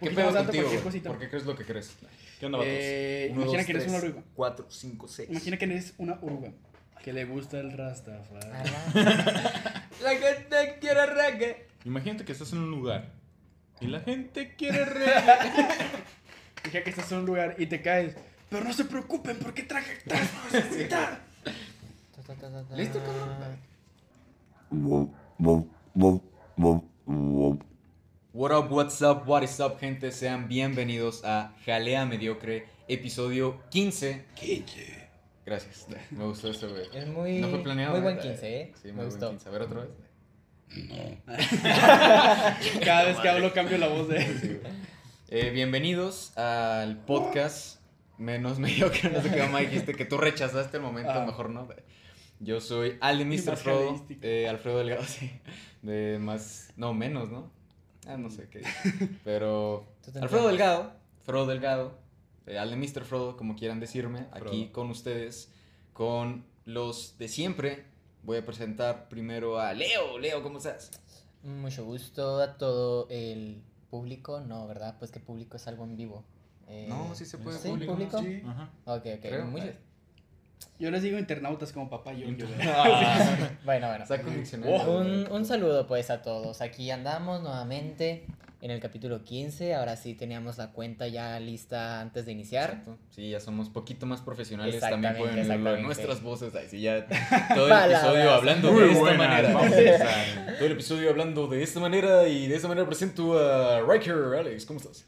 ¿Qué pedo contigo, cualquier güey? cosita. ¿Por qué crees lo que crees? ¿Qué onda? Eh, Uno, imagina dos, que eres una tres, oruga. Cuatro, cinco, seis. Imagina que eres una oruga. Que le gusta el Rastafari. La gente quiere reggae. Imagínate que estás en un lugar y la gente quiere re... Imagina que estás en un lugar y te caes. Pero no se preocupen porque traje tres cositas. ¿Listo, cabrón? What up, what's up, what is up, gente? Sean bienvenidos a Jalea Mediocre, episodio 15. 15. Gracias, me gustó esto, güey. Es muy, No fue planeado. muy buen ¿verdad? 15, ¿eh? Sí, Me muy gustó. buen 15. A ver, otra vez. Cada vez que hablo cambio la voz de Eh, bienvenidos al podcast menos mediocre, no sé qué mamá dijiste, que tú rechazaste el momento, Ah. mejor no. Yo soy Al de Mr. Frodo, eh, Alfredo Delgado, sí. De más, no, menos, ¿no? Ah, no sé qué. Pero Alfredo. Delgado, Frodo Delgado, eh, Al de Mr. Frodo, como quieran decirme, aquí con ustedes, con los de siempre. Voy a presentar primero a Leo. Leo, ¿cómo estás? Mucho gusto a todo el público. No, ¿verdad? Pues que público es algo en vivo. Eh, No, sí se puede ¿Sí? público. ¿Público? Sí. Ajá. Ok, ok. Creo. mucho- Yo les digo internautas como papá yo. yo Bueno, bueno. Saca un. Un, un saludo pues a todos. Aquí andamos nuevamente en el capítulo 15. Ahora sí teníamos la cuenta ya lista antes de iniciar. Exacto. Sí, ya somos poquito más profesionales. También pueden oírlo en nuestras voces. Ahí sí, ya todo el Palabras. episodio hablando Muy de esta buenas, manera. vamos a empezar. Todo el episodio hablando de esta manera y de esta manera presento a Riker. Alex, ¿cómo estás?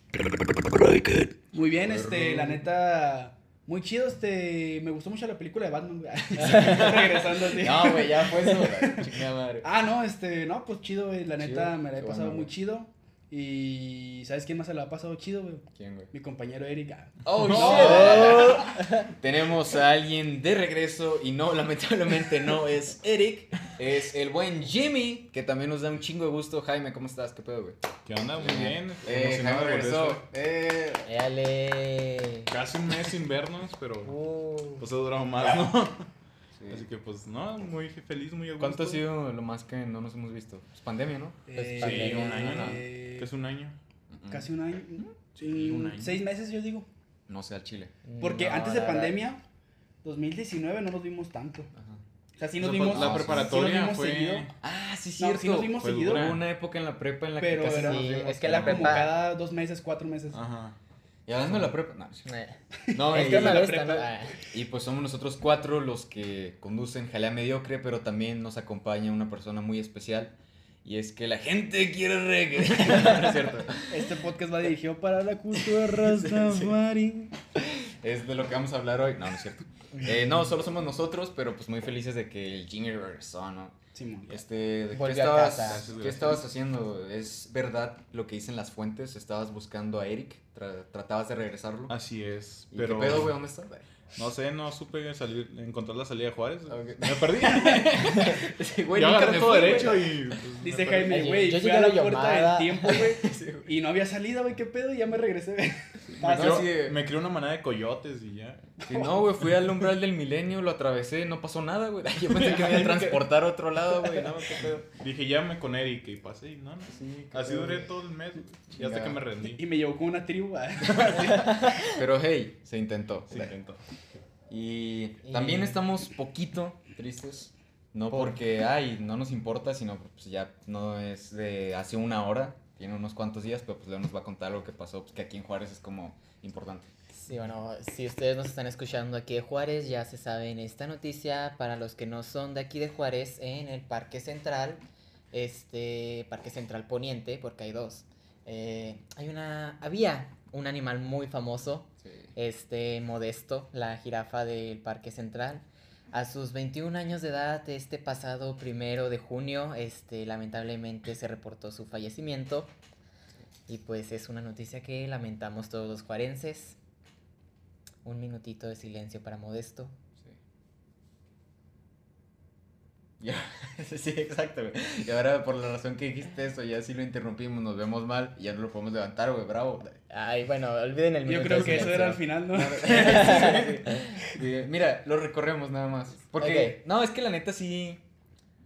Muy bien, este, la neta. Muy chido, este. Me gustó mucho la película de Batman. güey. Regresando así. No, güey, ya fue eso. Chingada madre. Ah, no, este, no, pues chido, güey. La Chido, neta me la he pasado muy güey. chido. Y ¿sabes quién más se la ha pasado chido, güey? ¿Quién, güey? Mi compañero Eric. Ah, Oh, No. shit. Tenemos a alguien de regreso y no, lamentablemente no es Eric, es el buen Jimmy, que también nos da un chingo de gusto. Jaime, ¿cómo estás? ¿Qué pedo, güey? ¿Qué onda? Muy bien. Eh, Emocionado Jaime por regresó. Eh, Éale. Casi un mes sin vernos, pero Uh, pues ha durado más, ¿no? sí. Así que pues no, muy feliz, muy a gusto. ¿Cuánto ha sido lo más que no nos hemos visto? Pues pandemia, ¿no? Pues, eh, sí, un año, ¿no? eh, Que es un año. Casi un año. Sí, un año. Seis meses, yo digo. No sé, al Chile. Porque no, antes de pandemia, 2019, no nos vimos tanto. Ajá. O sea, sí nos La- vimos. la sí preparatoria sí nos vimos fue- seguido, Ah, sí, No, cierto. sí nos vimos Fue seguido. Hubo una época en la prepa en la Pero que casi era- nos Sí, vimos, es que la Era como prepa- cada dos meses, cuatro meses. Ajá. Y hablando de la prepa, no, sí. Eh, no es y, la vez prepa- ¿no? Ah, y pues somos nosotros cuatro los que conducen Jalea Mediocre, pero también nos acompaña una persona muy especial. Y es que la gente quiere reggae. no es cierto. Este podcast va dirigido para la cultura Rastafari. Es de lo que vamos a hablar hoy. No, no es cierto. Eh, no, solo somos nosotros, pero pues muy felices de que el Jimmy regresó, ¿no? Simón. Este, ¿de ¿qué estabas, ¿qué estabas haciendo? ¿Es verdad lo que dicen las fuentes? ¿Estabas buscando a Eric? Tra- ¿Tratabas de regresarlo? Así es. ¿Y Pero qué pedo, güey? ¿Dónde está? No sé, no supe salir, encontrar la salida de Juárez. Ok. Me perdí. Sí, güey, Yo agarré me todo derecho y. pues, Dice. Jaime, güey, yo fui llegué a la la puerta del tiempo, güey. Sí. Y no había salida, güey, qué pedo, y ya me regresé. Me Ah, me crió una manada de coyotes y ya. Sí, no, güey, fui al umbral del milenio, lo atravesé, no pasó nada, güey. Yo pensé que me iban a transportar a otro lado, güey. No, qué pedo. Dije, llámame con Eric y pasé y no, no. Sí, Así pedo, duré todo el mes y hasta que me rendí. Y me llevó con una tribu. ah. Pero hey, se intentó. Sí, intento. Y Y- también estamos poquito tristes. No Por- porque, ay, no nos importa, sino pues ya no es de hace una hora, tiene unos cuantos días, pero pues Leo nos va a contar algo que pasó, pues que aquí en Juárez es como importante. Sí, bueno, si ustedes nos están escuchando aquí de Juárez, ya se saben esta noticia. Para los que no son de aquí de Juárez, en el Parque Central, este Parque Central Poniente, porque hay dos, eh, hay una, había un animal muy famoso, Sí. este Modesto, la jirafa del Parque Central. A sus 21 años de edad, este pasado primero de junio, este, lamentablemente se reportó su fallecimiento. Y pues es una noticia que lamentamos todos los juarenses. Un minutito de silencio para Modesto. Sí. Ya, sí, exacto, güey. Y ahora, por la razón que dijiste eso, ya si lo interrumpimos, nos vemos mal y ya no lo podemos levantar, güey, bravo. Ay, bueno, olviden el Yo creo que eso era al final, ¿no? Sí, sí. Mira, lo recorremos nada más. Porque, Ok. no, es que la neta sí.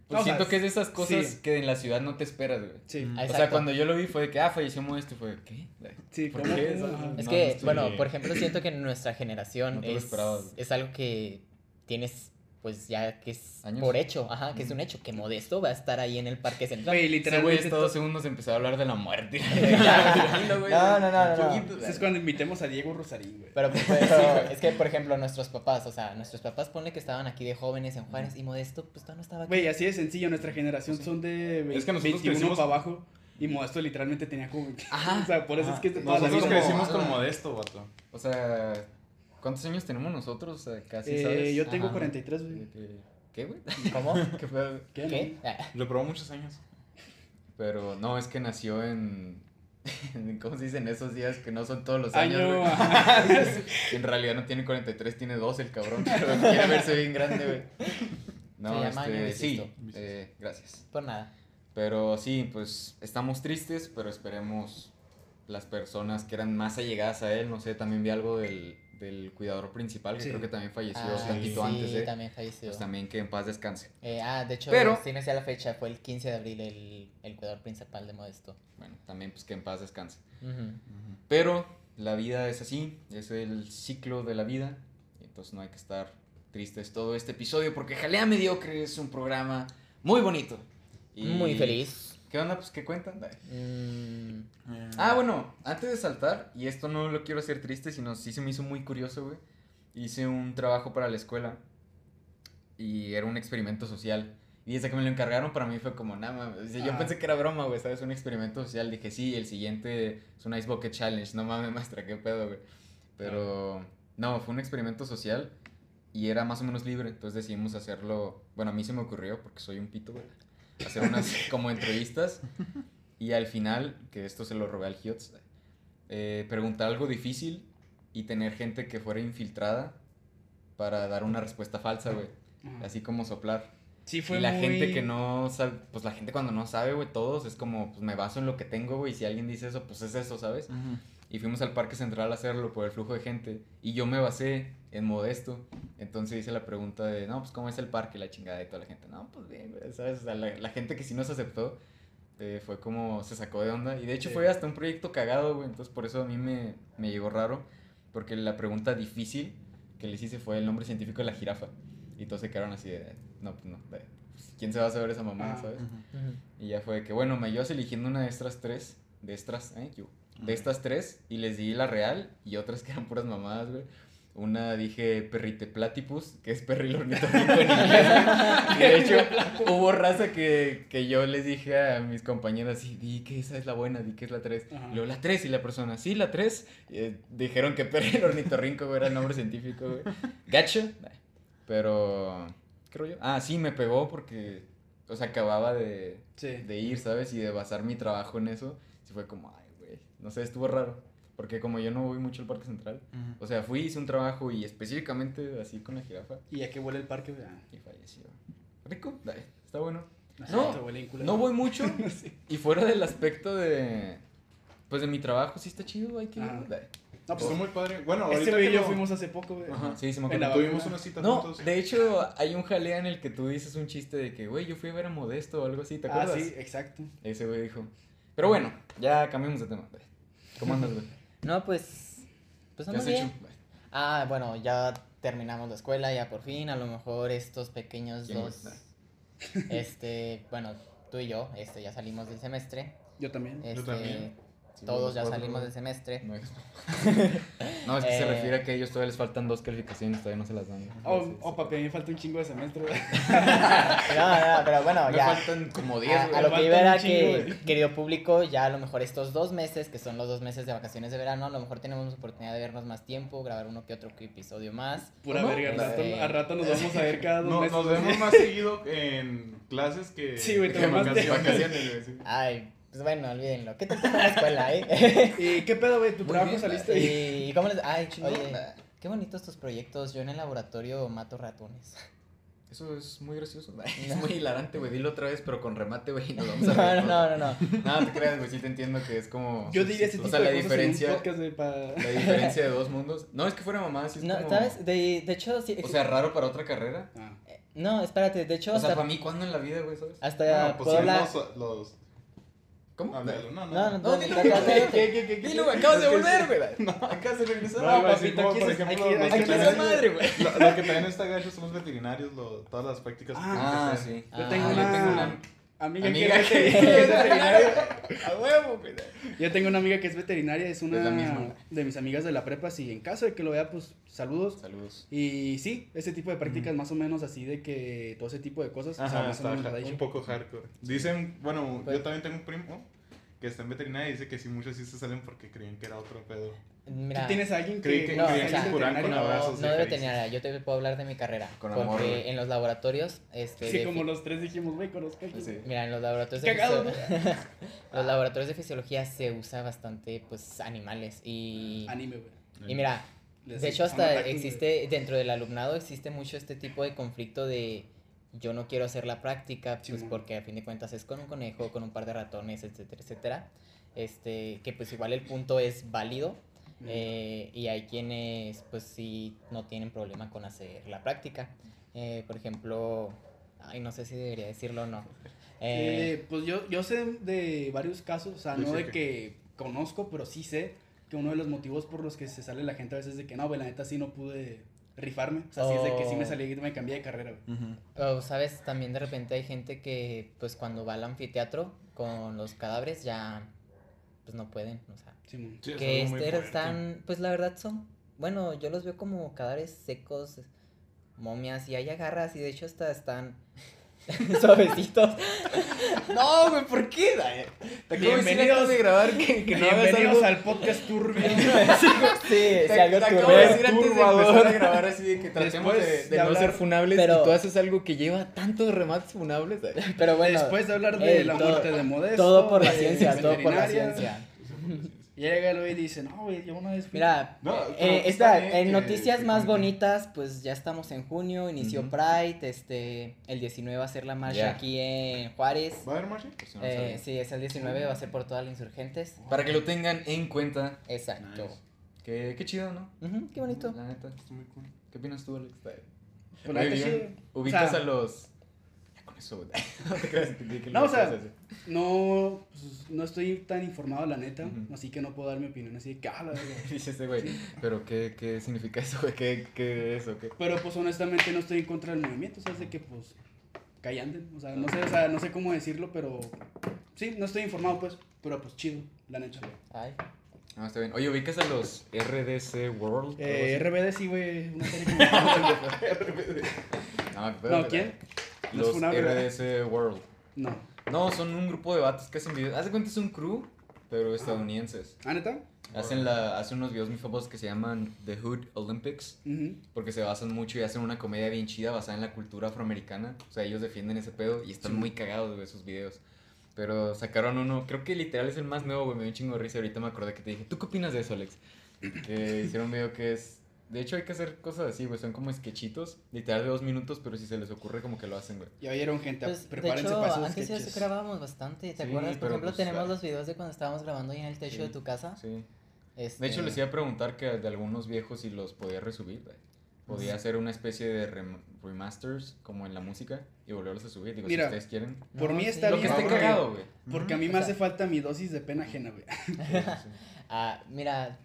Pues O sea, siento que es de esas cosas sí. que en la ciudad no te esperas, güey. Sí, Mm. O sea, cuando yo lo vi fue de que, ah, falleció Modesto, y fue, ¿qué? sí, ¿Por ¿cómo? qué? Ajá. Es No, que, no bueno, por ejemplo, siento que en nuestra generación No es, es algo que tienes, pues ya que es Años. por hecho, ajá, que es un hecho, que Modesto va a estar ahí en el Parque Central. Güey, Ese güey, literalmente. todos to- segundos empezó a hablar de la muerte. No, no, no, no, no. Es cuando invitemos a Diego Rosarín, güey. Pero, pero es que, por ejemplo, nuestros papás, o sea, nuestros papás ponle que estaban aquí de jóvenes en Juárez y Modesto, pues todavía no estaba aquí. Güey, así de sencillo, nuestra generación son de ve- Es que nosotros 21 crecimos- para abajo. Y Modesto literalmente tenía como. Ajá. o sea, por eso es que Nosotros vida. como- crecimos con modesto, vato. O sea, ¿cuántos años tenemos nosotros? O sea, casi, Eh, ¿sabes? yo tengo Ajá. 43, güey. De que- ¿Qué, güey? ¿Cómo? ¿Qué pedo? ¿Qué? ¿Qué? no? Ah, Reprobó muchos años. Pero no, es que nació en... ¿Cómo se dice? En esos días que no son todos los años, Año. En realidad no tiene 43, tiene 2 el cabrón. Pero quiere verse bien grande, güey. No, Se llama este, sí, eh, gracias. Por nada. Pero sí, pues estamos tristes, pero esperemos las personas que eran más allegadas a él, no sé, también vi algo del, del cuidador principal, que Sí. creo que también falleció Ah, tantito sí, antes de, también falleció. pues también que en paz descanse. Eh, ah, de hecho, Pero- sí me sé la fecha, fue el 15 de abril el, el cuidador principal de Modesto. Bueno, también pues que en paz descanse. Ujú. Pero la vida es así, es el ciclo de la vida, entonces no hay que estar tristes todo este episodio, porque Jalea Mediocre es un programa muy bonito. y- Muy feliz. ¿Qué onda? Pues, ¿qué cuentan? Mm, Ah, bueno, antes de saltar, y esto no lo quiero hacer triste, sino sí se me hizo muy curioso, güey. Hice un trabajo para la escuela y era un experimento social. Y desde que me lo encargaron, para mí fue como, nada. O sea, Yo Ah. pensé que era broma, güey, ¿sabes? Un experimento social. Dije, sí, el siguiente es un Ice Bucket Challenge. No mames, maestra, qué pedo, güey. Pero, no, fue un experimento social y era más o menos libre. Entonces decidimos hacerlo. Bueno, a mí se me ocurrió, porque soy un pito, güey. Hacer unas como entrevistas. Y al final, que esto se lo robé al Hiots, eh, preguntar algo difícil y tener gente que fuera infiltrada para dar una respuesta falsa, güey. Ajá. Así como soplar. Sí, fue y la muy- gente que no sabe, pues la gente cuando no sabe, güey, todos es como, pues me baso en lo que tengo, güey, y si alguien dice eso, pues es eso, ¿sabes? Y fuimos al Parque Central a hacerlo por el flujo de gente. Y yo me basé en Modesto. Entonces hice la pregunta de, no, pues cómo es el parque, la chingada y toda la gente. No, pues bien, ¿sabes? O sea, la, la gente que sí nos aceptó eh, fue como se sacó de onda. Y de hecho Sí. fue hasta un proyecto cagado, güey. Entonces por eso a mí me, me llegó raro. Porque la pregunta difícil que les hice fue el nombre científico de la jirafa. Y todos se quedaron así de, no, pues no, de, pues, ¿quién se va a saber esa mamá, Ah. sabes? ujú. Y ya fue que, bueno, me ayudas eligiendo una de estas tres. De estas, ¿eh? Yo. De estas tres. Y les di la real. Y otras que eran puras mamadas, güey. Una dije perrite platypus, que es perril ornitorrinco en inglés. Y de hecho, hubo raza que, que yo les dije a mis compañeras, sí, di que esa es la buena, di que es la tres. Ajá. Y luego la tres y la persona, sí, la tres. Y, eh, dijeron que perril ornitorrinco güey, era el nombre científico, güey. Gacho. Pero, ¿qué rollo? Ah, sí, me pegó porque, o sea, acababa de, Sí. de ir, ¿sabes? Y de basar mi trabajo en eso. Sí fue como. No sé, estuvo raro. Porque como yo no voy mucho al Parque Central. O sea, fui, hice un trabajo y específicamente así con la jirafa. Y ya que huele el parque, ah, Y falleció. Rico, dale, está bueno. No, No, voy mucho. Sí. Y fuera del aspecto de. Pues de mi trabajo, sí está chido, hay que ir. Ajá. dale. No, pues, Estuvo muy padre. Bueno, este ahorita güey y que yo lo- fuimos hace poco, güey. Ajá. Sí, sí me En la acuerdo. Tuvimos una cita No, juntos. de hecho, hay un jalea en el que tú dices un chiste de que, güey, yo fui a ver a Modesto o algo así, ¿te Ah, acuerdas? sí, exacto. Ese güey dijo. Pero bueno, ya cambiamos de tema. ¿Cómo andas, güey? No, pues. Pues ¿Qué has bien. hecho? Ah, bueno, ya terminamos la escuela, ya por fin. A lo mejor estos pequeños ¿Quién, dos. Este, bueno, tú y yo, este, ya salimos del semestre. Yo también. Este, también. Sí, todos ya salimos del semestre. No, es... no, es que se Eh. refiere a que a ellos todavía les faltan dos calificaciones, todavía no se las dan. Oh, oh, sí. papi, a mí me falta un chingo de semestre, güey. No, no, pero bueno, Me ya. faltan como A, 10, a lo que iba era que, querido público, ya a lo mejor estos dos meses, que son los dos meses de vacaciones de verano, a lo mejor tenemos oportunidad de vernos más tiempo, grabar uno que otro episodio más. Pura ¿Cómo? verga. Rato, Este- rato nos vamos a ver cada dos No, meses. nos vemos más seguido en clases que, Sí, güey, te que en vacaciones. Ay, pues bueno, olvídenlo. ¿Qué tal te fue en la escuela, eh? ¿Y qué pedo, güey? ¿Tu Muy trabajo bien, saliste? ¿Y cómo les.? Ay, Chingón. oye, qué bonitos tus proyectos. Yo en el laboratorio mato ratones. Eso es muy gracioso. Es muy hilarante, güey. Dilo otra vez, pero con remate, güey. y Nos vamos a No, no, no, no. No, no te creas, güey. Sí te entiendo que es como. Yo diría ese o tipo sea, de la diferencia, podcast, para... la diferencia de dos mundos. No, es que fuera mamá, sí es No, como. ¿sabes? De, de hecho, sí. O sea, raro para otra carrera. Ah. No, espérate, de hecho, O sea, hasta, para mí, ¿cuándo en la vida, güey, sabes? hasta No, pues puedo sí, hablar- los, los... ¿Cómo? Ah, no, no. No, no, No, no, dilo. ¿Qué, qué, qué, qué? Dilo, güey, acabas de volver, güey. No, acabas de regresar. No, papito, aquí por es- la madre, güey. Lo, que también está gacho son los veterinarios, todas las prácticas. que Ah, que sí. Yo Ah, tengo tengo una amiga, Amiga que que es veterinaria. A huevo. Yo tengo una amiga que es veterinaria, es una Es de mis amigas de la prepa, si en caso de que lo vea, pues saludos. Saludos. Y sí, ese tipo de prácticas más o menos así de que todo ese tipo de cosas, o sea, Ajá, más está un poco hardcore. Dicen, bueno, yo también tengo un primo que está en veterinaria y dice que sí, muchos sí se salen porque creían que era otro pedo. Mira, ¿Tú tienes a alguien que, que- No, o sea, con abrazos no, de no de caricias. veterinaria, yo te puedo hablar de mi carrera. Con porque amor, en los laboratorios, este, Sí, de como los tres dijimos, güey, conozco a. Sí. mira, en los laboratorios de Cagado, fisio- los laboratorios de fisiología se usa bastante, pues, animales y, Anime, güey. y mira, Les- de hecho hasta existe dentro del alumnado existe mucho este tipo de conflicto de yo no quiero hacer la práctica, pues porque a fin de cuentas es con un conejo, con un par de ratones, etcétera, etcétera. Este, que pues igual el punto es válido, eh, y hay quienes, pues sí, no tienen problema con hacer la práctica. Eh, por ejemplo, ay, no sé si debería decirlo o no. Eh, Eh, pues yo, yo sé de varios casos, o sea, no de que- que conozco, pero sí sé que uno de los motivos por los que se sale la gente a veces es de que no, güey, la neta sí no pude rifarme. O sea, sí es de que sí me Oh. salí y me cambié de carrera, güey. o, sabes, también de repente hay gente que, pues cuando va al anfiteatro con los cadáveres ya, pues no pueden, o sea. Sí, es que muy este, están, pues la verdad son, bueno, yo los veo como cadáveres secos, momias, y hay agarras, y de hecho hasta están suavecitos. No, güey, ¿por qué? Te acabo de decir Bienvenidos- antes de grabar que, que no hagas Bienvenidos algo. al podcast turbio. sí, Te, si algo te acabo turbio. de decir antes de turbador. empezar a grabar así de que tratemos Después de, de de no hablar- ser funables Pero- y tú haces algo que lleva tantos remates funables. Pero bueno, Después de hablar de ey, la todo- muerte de Modesto. todo por la de ciencia, todo por la ciencia. Llega el güey y dice, no, güey, yo una vez fui- Mira, No, eh, esta- en que- noticias que más cuenten. bonitas, pues ya estamos en junio, inició Ujú. Pride, este, el 19 va a ser la marcha Ya. aquí en Juárez. ¿Va a haber marcha? Si no Eh, sí, es el 19, va a ser por todas las insurgentes. Para que lo tengan en cuenta. Exacto. Nice. Que, qué chido, ¿no? Ujú, qué bonito. La neta. Está muy cool. ¿Qué opinas tú, Alex? Pues Oye, bien, sí. Ubicas O sea, a los. Ya con eso, güey. No que- que o sea. No, pues, no estoy tan informado, la neta. Así que no puedo dar mi opinión así de que, ah, la verga. Dice este güey. Pero, ¿qué, ¿qué significa eso, güey? ¿Qué, ¿Qué es o qué? Pero pues honestamente no estoy en contra del movimiento, o sea, es de que pues callanden, o sea, no sé, o sea, no sé cómo decirlo, pero sí, no estoy informado pues, pero pues chido, la neta. Ay, No, está bien. Oye, ¿ubicas a los RDC World? Eh, RBD sí, güey, una serie así. No, No. ¿quién? Los ¿verdad? RDC World. No. No, son un grupo de vatos que hacen videos. Haz de cuenta es un crew, pero estadounidenses. ¿Ah, neta? Hacen, la, hacen unos videos muy famosos que se llaman The Hood Olympics. Ujú. Porque se basan mucho y hacen una comedia bien chida basada en la cultura afroamericana. O sea, ellos defienden ese pedo y están Sí. muy cagados de esos videos. Pero sacaron uno, creo que literal es el más nuevo, güey. Me dio un chingo de risa. Ahorita me acordé que te dije, ¿tú qué opinas de eso, Alex? Que hicieron un video que es. De hecho, hay que hacer cosas así, güey. Son como sketchitos, literal de dos minutos, pero si se les ocurre, como que lo hacen, güey. Ya oyeron gente, pues, de prepárense hecho, para esos antes ya sketches. grabábamos bastante, ¿te Sí, acuerdas? Por ejemplo, pues, tenemos ay. los videos de cuando estábamos grabando ahí en el techo Sí. de tu casa. Sí. Este, De hecho, les iba a preguntar que de algunos viejos si los podía resubir, güey. Podía hacer una especie de rem- remasters como en la música y volverlos a subir. Digo, Mira, si ustedes quieren. Por No, mí sí. está Lo que bien. esté porque- cagado, güey. Porque a mí me hace falta mi dosis de pena ajena, güey. Ah, mira,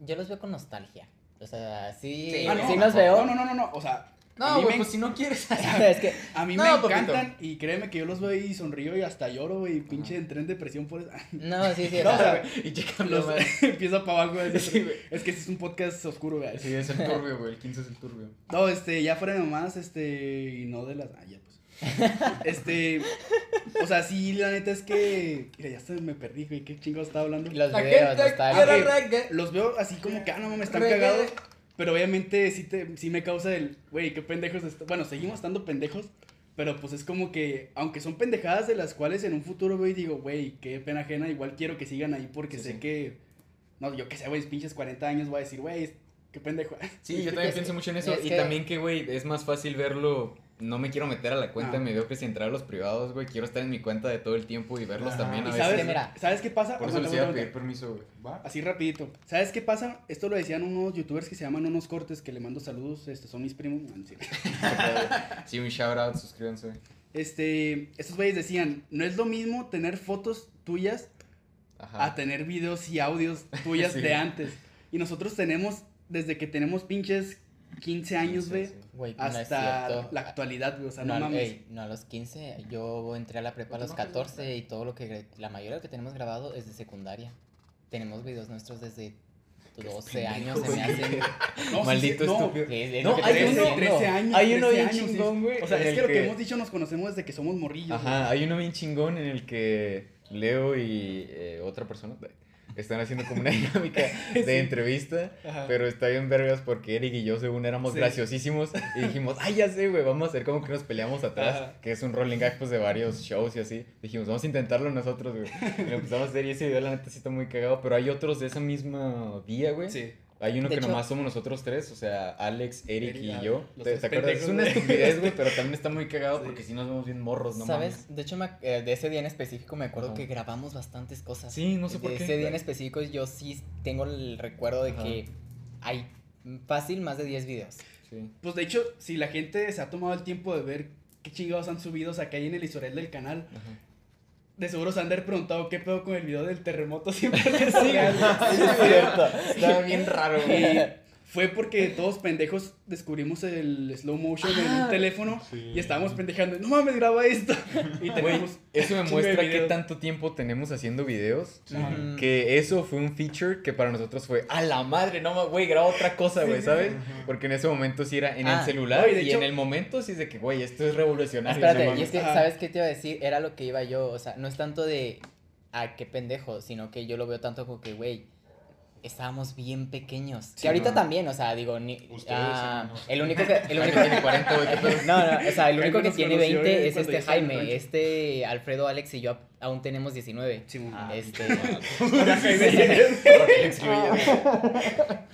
yo los veo con nostalgia. O sea, sí, Sí, Ah, no, sí los veo. No, no, no, no, o sea, a No, mí güey, me pues si no quieres. es que, A mí No, me papito. encantan y créeme que yo los veo y sonrío y hasta lloro, güey, y pinche entré en depresión por eso. no, sí, sí, No, o sea, sea, y checa los, empiezo para abajo. güey. Sí, güey. Es que este es un podcast oscuro, güey. Sí, es el turbio, güey. El 15 es el turbio. No, este, ya fuera de mamás, este, y no de las. Ah, ya, pues. Este, o sea, sí, la neta es que. Mira, ya se me perdí, güey, qué chingados estaba hablando. los La videos, gente nostalgia. quiere reggae. Los veo así como que, ah, no, me están Reggae. cagados. Pero obviamente sí, te, sí me causa el, güey, qué pendejos. est- Bueno, seguimos estando pendejos. Pero pues es como que, aunque son pendejadas de las cuales en un futuro, güey, digo, güey, qué pena ajena. Igual quiero que sigan ahí porque Sí, sé sí. que, no, yo que sé, güey, pinches 40 años, voy a decir, güey, qué pendejo. Sí, yo también pienso mucho en eso. es Y que- también que, güey, es más fácil verlo no me quiero meter a la cuenta Ah. de Mediocres y entrar a los privados, güey. Quiero estar en mi cuenta de todo el tiempo y verlos Ajá. también a ¿Y veces. sabes, que mira, ¿sabes qué pasa? Por eso les iba a pedir permiso, güey. ¿Va? Así rapidito. ¿Sabes qué pasa? Esto lo decían unos youtubers que se llaman Unos Cortes, que le mando saludos, este, son mis primos. Ah, no, sí. Sí, un shout out, suscríbanse. Este, estos güeyes decían, no es lo mismo tener fotos tuyas Ajá. a tener videos y audios tuyas Sí. de antes. Y nosotros tenemos, desde que tenemos pinches 15 años, güey, sí. No hasta cierto. la actualidad, güey. O sea, no, no, mames. ey, no, a los 15, yo entré a la prepa a los 14 y todo lo que, la mayoría de lo que tenemos grabado es de secundaria. Tenemos videos nuestros desde 12 años, se me hacen. No, Maldito sí, no. estúpido. No, que te hay uno- diciendo. 13 años. Hay uno 13 bien chingón, güey, O sea, es el que lo que que- hemos dicho nos conocemos desde que somos morrillos. Ajá, hay uno bien chingón en el que Leo y eh, otra persona están haciendo como una dinámica de Sí. entrevista, Ajá. pero está bien vergas porque Eric y yo según éramos Sí. graciosísimos y dijimos, ay ya sé, güey, vamos a hacer como que nos peleamos atrás, Ajá. que es un rolling gag pues de varios shows y así. Dijimos, vamos a intentarlo nosotros, güey. Y lo empezamos a hacer y ese video la neta sí está muy cagado, pero hay otros de ese mismo día, güey. Sí. Hay uno De que hecho- nomás somos nosotros tres, o sea, Alex, Eric Eric, y ah, yo. ¿Te, te acuerdas? Es una estupidez, güey, pero también está muy cagado Sí. porque si nos vemos bien morros, no ¿Sabes? mames. De hecho, me eh, de ese día en específico me acuerdo Ajá. que grabamos bastantes cosas. Sí, no sé por de qué. ese día en específico yo sí tengo el recuerdo de Ajá. que hay fácil más de 10 videos. Sí. Pues de hecho, si la gente se ha tomado el tiempo de ver qué chingados han subido acá ahí en el historial del canal, Ajá. De seguro se han de haber preguntado qué pedo con el video del terremoto siempre Sí, es cierto. Estaba bien raro, güey. Fue porque todos pendejos descubrimos el slow motion en Ah. un teléfono Sí. y estábamos pendejando, no mames, graba esto. Y tenemos eso me muestra qué tanto tiempo tenemos haciendo videos. Que eso fue un feature que para nosotros fue a la madre, no ma- güey, graba otra cosa, güey, ¿sabes? Porque en ese momento sí era en Ah, el celular no, y hecho- en el momento sí es de que, güey, esto es revolucionario. Espérate, no y mames. es que, Ajá. ¿sabes qué te iba a decir? Era lo que iba yo, o sea, no es tanto de, ah, qué pendejo, sino que yo lo veo tanto como que, güey, estábamos bien pequeños. Sí, que ahorita no. también, o sea, digo, ni, ah, el único que, el único tiene 40, güey, qué pedo. No, no, o sea, el único que tiene conoció 20 es cuando este Jaime, este Alfredo, Alex y yo aún tenemos 19. Sí. Ah, este,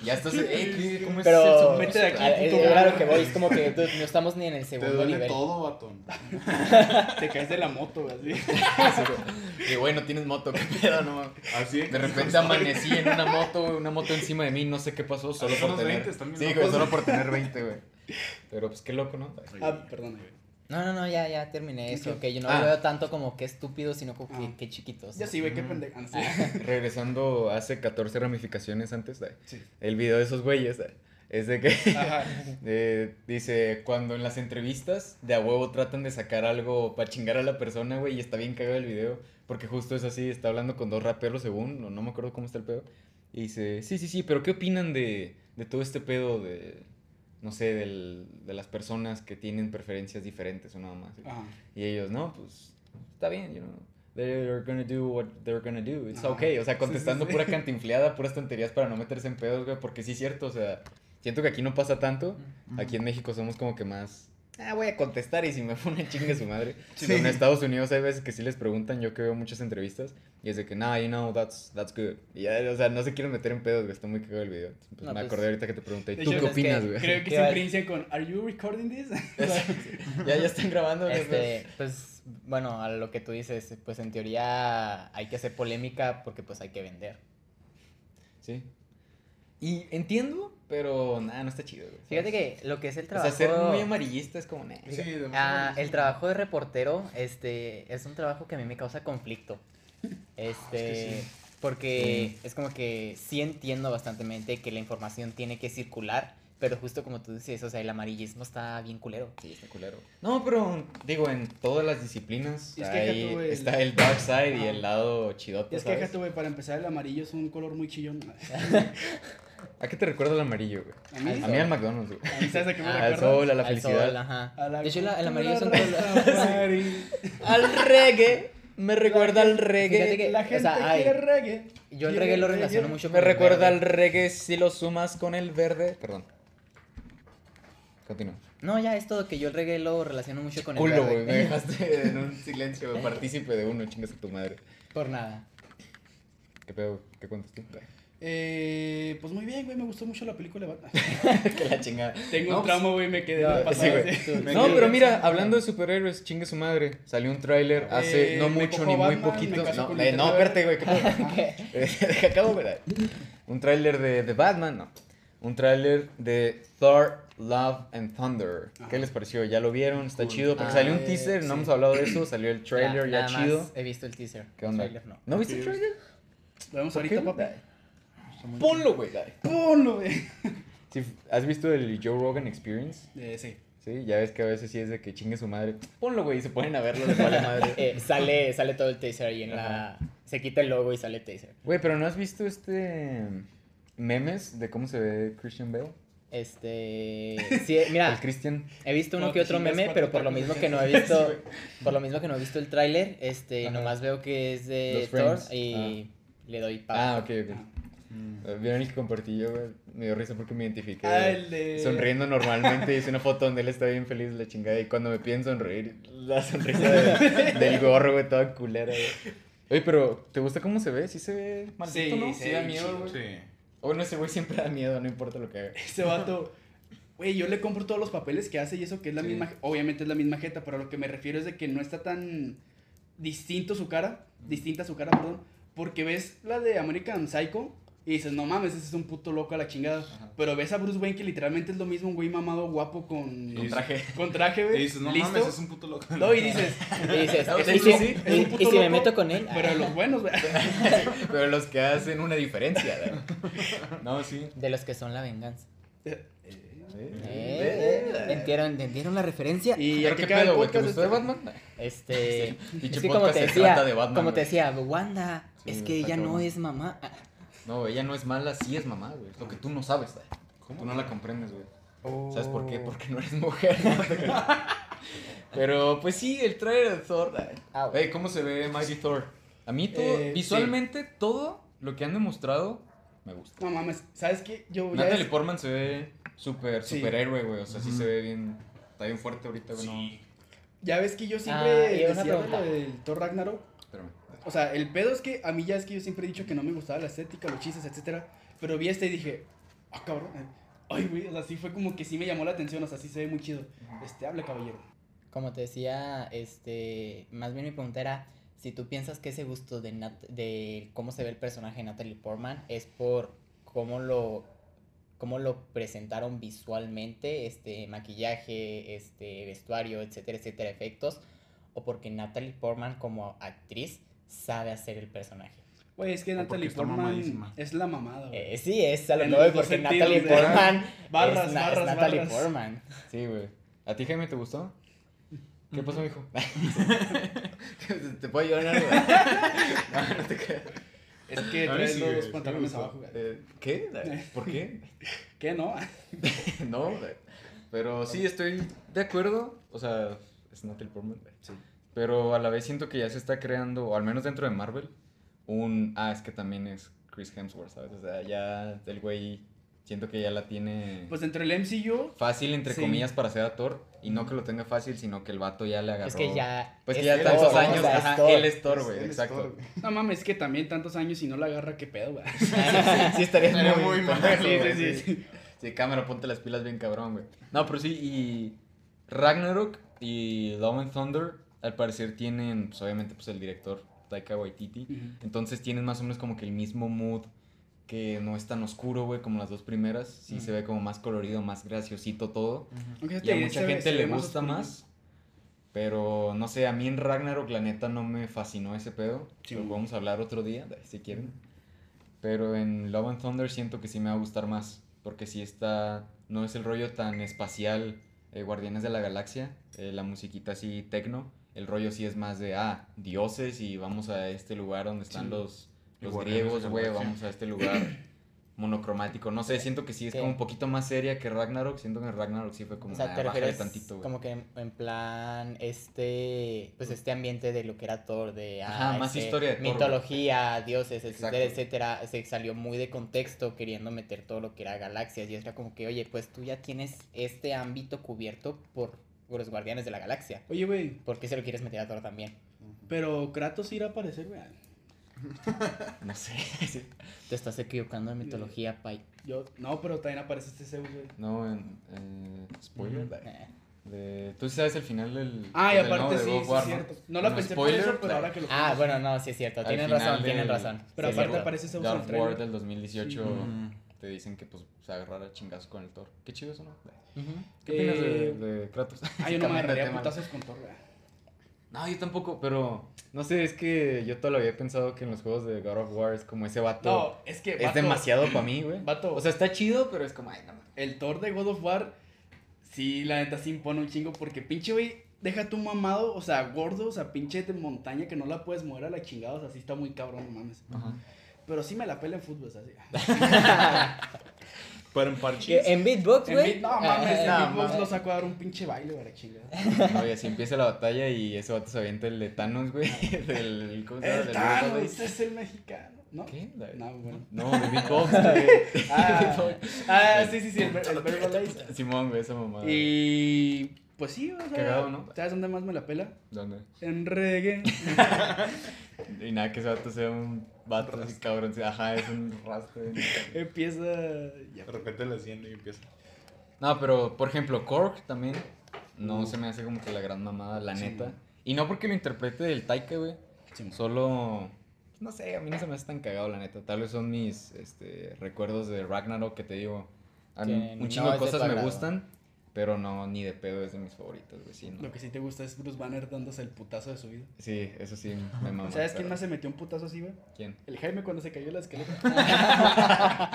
Ya estás. Eh, ¿qué- ¿Cómo es pero el Vete de aquí, es claro que voy, es como que no estamos ni en el Te segundo duele nivel. todo, batón. Te caes de la moto, güey, así. Que güey, no tienes moto, qué pedo, no. Así De repente amanecí en una moto, una moto encima de mí, no sé qué pasó, solo Son por tener. 20, están bien sí, güey, solo por tener 20, güey. Pero pues qué loco, ¿no? Ah, perdón, güey. No, no, no, ya, ya terminé eso, que yo no Ah. lo veo tanto como que estúpido, sino como que, Ah. que chiquitos. Ya sí, güey, qué pendeja. Ah, sí. Regresando hace 14 ramificaciones antes, Sí. el video de esos güeyes es de que eh, dice, cuando en las entrevistas de a huevo tratan de sacar algo para chingar a la persona, güey, y está bien cagado el video, porque justo es así, está hablando con dos raperos según, no, no me acuerdo cómo está el pedo, y dice, sí, sí, sí, pero ¿qué opinan de, de todo este pedo de, no sé, del, de las personas que tienen preferencias diferentes o nada más? Ajá. Y ellos, no, pues, está bien, you know. They're gonna do what they're gonna do. It's Ajá. okay. O sea, Sí, contestando sí, sí. pura cantinfleada, puras tonterías para no meterse en pedos, güey. Porque sí es cierto, o sea, siento que aquí no pasa tanto. Aquí en México somos como que más. Ah, voy a contestar y si me pone chingue su madre. Sí. En Estados Unidos hay veces que sí les preguntan, yo que veo muchas entrevistas, y es de que, nah, you know, that's, that's good. Y ya, o sea, no se quieren meter en pedos, güey. Está muy cagado el video. Pues No, me pues, acordé ahorita que te pregunté, ¿y tú qué opinas, güey? Creo que siempre inician con, ¿Are you recording this? Ya, ya están grabando, güey. Este, pues, bueno, a lo que tú dices, pues en teoría hay que hacer polémica porque pues hay que vender. Sí. Y entiendo, pero nada, no está chido, güey. Fíjate que lo que es el O trabajo... sea, ser muy amarillista es como, nah. Sí, demasiado Ah, el trabajo de reportero, este, es un trabajo que a mí me causa conflicto. Este, sí. porque es como que sí entiendo bastantemente que la información tiene que circular, pero justo como tú dices, o sea, el amarillismo está bien culero. Sí, está culero. No, pero digo, en todas las disciplinas es que ahí el- está el dark side y el lado chidote, es que ¿sabes? güey, para empezar, el amarillo es un color muy chillón. ¿A qué te recuerda el amarillo, güey? A mí, Al A mí al McDonald's, güey. a mí, ¿sabes a qué me Al sol, a la Al felicidad. sol, ajá. A la De hecho, la- el amarillo es un color... Rastafari. Al reggae. Me recuerda al reggae. Fíjate que- La o gente sea, ay, quiere reggae. Yo el reggae lo reggae. relaciono mucho con Me el recuerda verde. al reggae si lo sumas con el verde. Perdón. Continúa. No, ya es todo que yo el reggae lo relaciono mucho con el Culo, verde. güey. Me dejaste en un silencio, güey, partícipe de uno, chingas a tu madre. Por nada. ¿Qué pedo? ¿Qué cuentas tú? Eh, pues muy bien, güey, me gustó mucho la película de Batman. que la chingada. Tengo No, un trauma, güey, me quedé No, sí, güey. No, pero mira, hablando de superhéroes, chingue su madre. Salió un tráiler hace Eh, no me mucho ni muy poquito. No, eh, no, espérate, güey. ¿qué pedo? Deja acabo, güey. Un tráiler de, de Batman, no. Un tráiler de Thor, Love and Thunder. ¿Qué les pareció? ¿Ya lo vieron? Está Cool. chido. Porque Ah, salió un eh, teaser, no hemos hablado de eso. Salió el trailer ya, nada más chido. He visto el teaser. ¿Qué onda? El trailer no. ¿No viste el trailer? Lo vemos ¿Por ahorita, qué? Ponlo, güey. dale. Ponlo, güey. Sí, ¿Has visto el Joe Rogan Experience? Eh, sí. Sí, ya ves que a veces sí es de que chingue su madre. Ponlo, güey, y se ponen a verlo, les vale madre. Eh, sale, sale todo el teaser ahí en la... Se quita el logo y sale el teaser. Güey, pero ¿no has visto este memes de cómo se ve Christian Bale? Este... Sí, mira, El Christian. he visto uno Cuando que otro meme, pero por lo mismo de que no he visto... Por lo mismo que no he visto el tráiler, este, Ajá. nomás veo que es de Los Thor y le doy Ah, pausa. ok, ok. Mm. Eh, ¿Vieron el que compartí yo, güey? Me dio risa porque me identifiqué. Ah. Sonriendo normalmente, hice una foto donde él está bien feliz, la chingada. Y cuando me piden sonreír, la sonrisa del, del gorro, güey, toda culera, güey. Oye, pero ¿te gusta cómo se ve? ¿Sí se ve maldito, Sí, no? sí, da miedo, güey. Sí. O Bueno, ese güey siempre da miedo, no importa lo que haga. Ese vato. Güey, yo le compro todos los papeles que hace y eso que es la Sí. misma. Obviamente es la misma jeta, pero a lo que me refiero es de que no está tan distinto su cara. Distinta su cara, perdón. Porque ves la de American Psycho y dices, no mames, ese es un puto loco a la chingada. Ajá. Pero ves a Bruce Wayne que literalmente es lo mismo, un güey mamado guapo con. Con traje. Con traje, Y güey. dices, no ¿Listo? mames, es un puto loco. No, y dices, Y dices, No, "¿Y sí, si- sí, es y- un puto y si me meto con él? pero los buenos, güey. Pero los que hacen una diferencia, güey. No, sí. De los que son la venganza. Eh, Eh, ¿Entendieron, ¿Entendieron la referencia? Y ¿Pero ya qué que pedo, güey? ¿Te gustó de este- Batman? Este, Sí, es que como te se decía, trata de Batman, como te decía, Wanda, Sí, es que ella no es mamá. No, ella no es mala, sí es mamá, güey. Es lo que tú no sabes, güey. ¿Cómo? Tú no la comprendes, güey. Oh. ¿Sabes por qué? Porque no eres mujer. No. Pero, pues sí, el trailer de Thor. Ah, güey. Ey, ¿cómo se ve Mighty Thor? A mí todo, Eh, visualmente, todo lo que han demostrado, me gusta. No mames, ¿sabes qué? Yo ya Natalie es- Portman se ve súper, Sí. superhéroe, güey. O sea, sí se ve bien, está bien fuerte ahorita, güey. Sí. Ya ves que yo Ah, siempre una decía lo del Thor Ragnarok. Espérame. O sea, el pedo es que a mí ya es que yo siempre he dicho que no me gustaba la estética, los chistes, etcétera. Pero vi este y dije, ah, cabrón. Ay, güey, o sea, sí fue como que sí me llamó la atención, o sea, sí se ve muy chido. Este, habla, caballero. Como te decía, este, más bien mi pregunta era si tú piensas que ese gusto de, de cómo se ve el personaje de Natalie Portman es por cómo lo, cómo lo presentaron visualmente, este, maquillaje, este, vestuario, etcétera, etcétera, efectos, o porque Natalie Portman como actriz sabe hacer el personaje. Güey, es que Natalie Portman es la mamada, güey. Eh, sí, es a lo dos porque sentidos, Natalie Portman Barras, es, na- es barras, Natalie barras. Portman. Sí, güey. ¿A ti, Jaime, te gustó? ¿Qué pasó, mijo? ¿Te puedo ayudar en algo? No, no te creas. Es que A mí trae sí, los güey, sí pantalones abajo, güey. Eh, ¿Qué? ¿Por qué? ¿Qué, no? no, güey. Pero sí, estoy de acuerdo. O sea, es Natalie Portman. güey. Sí. Pero a la vez siento que ya se está creando, o al menos dentro de Marvel, un... Ah, es que también es Chris Hemsworth, ¿sabes? O sea, ya el güey, siento que ya la tiene Pues dentro del MCU, fácil, entre sí. comillas, para ser actor. Y no que lo tenga fácil, sino que el vato ya le agarró... Es que ya. Pues que ya Thor, tantos o años, sea, ajá, Thor. él es Thor, güey, exacto. Thor, no mames, es que también tantos años y no la agarra, qué pedo, güey. sí, estaría, Estaría muy, muy mal, Sí, sí, sí, sí. Sí, cámara, ponte las pilas bien cabrón, güey. No, pero sí, y Ragnarok y Love and Thunder, al parecer tienen, pues obviamente, pues el director Taika Waititi. Entonces tienen más o menos como que el mismo mood, que no es tan oscuro, güey, como las dos primeras. Sí se ve como más colorido, más graciosito todo. Y a mucha ve- gente le gusta oscuro. más. Pero no sé, a mí en Ragnarok la neta no me fascinó ese pedo. Sí. Lo podemos hablar otro día, si quieren. Pero en Love and Thunder siento que sí me va a gustar más. Porque sí está. No es el rollo tan espacial, eh, Guardianes de la Galaxia. eh, la musiquita así tecno. El rollo sí es más de, ah, dioses y vamos a este lugar donde están Sí. los, los griegos, güey. Vamos a este lugar monocromático. No sé, siento que sí es como un poquito más seria que Ragnarok. Siento que Ragnarok sí fue como, O sea, te bájale refieres tantito, güey. como que en, en plan este pues este ambiente de lo que era Thor de Ajá, ah, más este, historia de Thor, güey. mitología, dioses, etcétera, etcétera, se salió muy de contexto queriendo meter todo lo que era galaxias y era como que, oye, pues tú ya tienes este ámbito cubierto por, los guardianes de la galaxia. Oye, güey, ¿Por qué se lo quieres meter a Thor también? pero Kratos irá a aparecer, güey. No sé. Te estás equivocando en mitología, Pai. Yo, no, pero también aparece este Zeus, güey. No, en, en spoiler. Eh, De, Tú sí sabes el final del. Ah, y del- aparte no, de sí, es cierto. No la No, pensé spoiler, por eso, pero ahora que lo Ah, bueno, no, sí es cierto. Tienen razón, del- tienen razón. Pero Sí, aparte aparece Zeus en el trailer. del 2018 Sí. Mm. Te dicen que pues se agarrara chingazos con el Thor. Qué chido eso, ¿no? ¿Qué opinas Eh, de, de Kratos? Ah, yo no me de agarraría putazos con Thor, güey. No, yo tampoco, pero no sé, es que yo todavía había pensado que en los juegos de God of War es como ese vato. No, es que. es demasiado para mí, güey. Vato. O sea, está chido, pero es como, ay, no. mames. El Thor de God of War, sí, la neta sí impone un chingo. Porque pinche, güey, deja tu mamado, o sea, gordo, o sea, pinche de montaña que no la puedes mover a la chingada. O sea, sí está muy cabrón, no mames. Ajá. Pero sí me la pela en fútbol, o sea, sí. Pero en ¿Qué, parches. ¿En beatbox, güey? beat- no mames, en no, beatbox lo saco a dar un pinche baile, güey, chingada. No, y así empieza la batalla y ese vato se avienta el de Thanos, güey. Del, ¿Cómo se llama? El Thanos es el mexicano, ¿no? ¿Qué? No, bueno. No, de beatbox, güey. Ah, ah, sí, sí, sí, el, el Verbalize. Simón, güey, esa mamada. Y pues sí, o sea, Cagado, ¿no? ¿sabes dónde más me la pela? ¿Dónde? En reggae. Y nada, que ese vato sea un vato así cabrón. Ajá, es un rastro. Empieza ya. De repente la haciendo y empieza. No, pero por ejemplo, Korg también no Uh. se me hace como que la gran mamada, la Sí. neta. Y no porque lo interprete el Taika, güey. Sí. Solo. No sé, a mí no se me hace tan cagado, la neta. Tal vez son mis este, recuerdos de Ragnarok que te digo. A mí un chingo de cosas me agrado. gustan, pero no, ni de pedo es de mis favoritos, güey. Sí, no. Lo que sí te gusta es Bruce Banner dándose el putazo de su vida. Sí, eso sí me mama. ¿Sabes quién pero- más se metió un putazo así, güey? ¿Quién? El Jaime cuando se cayó la esqueleta.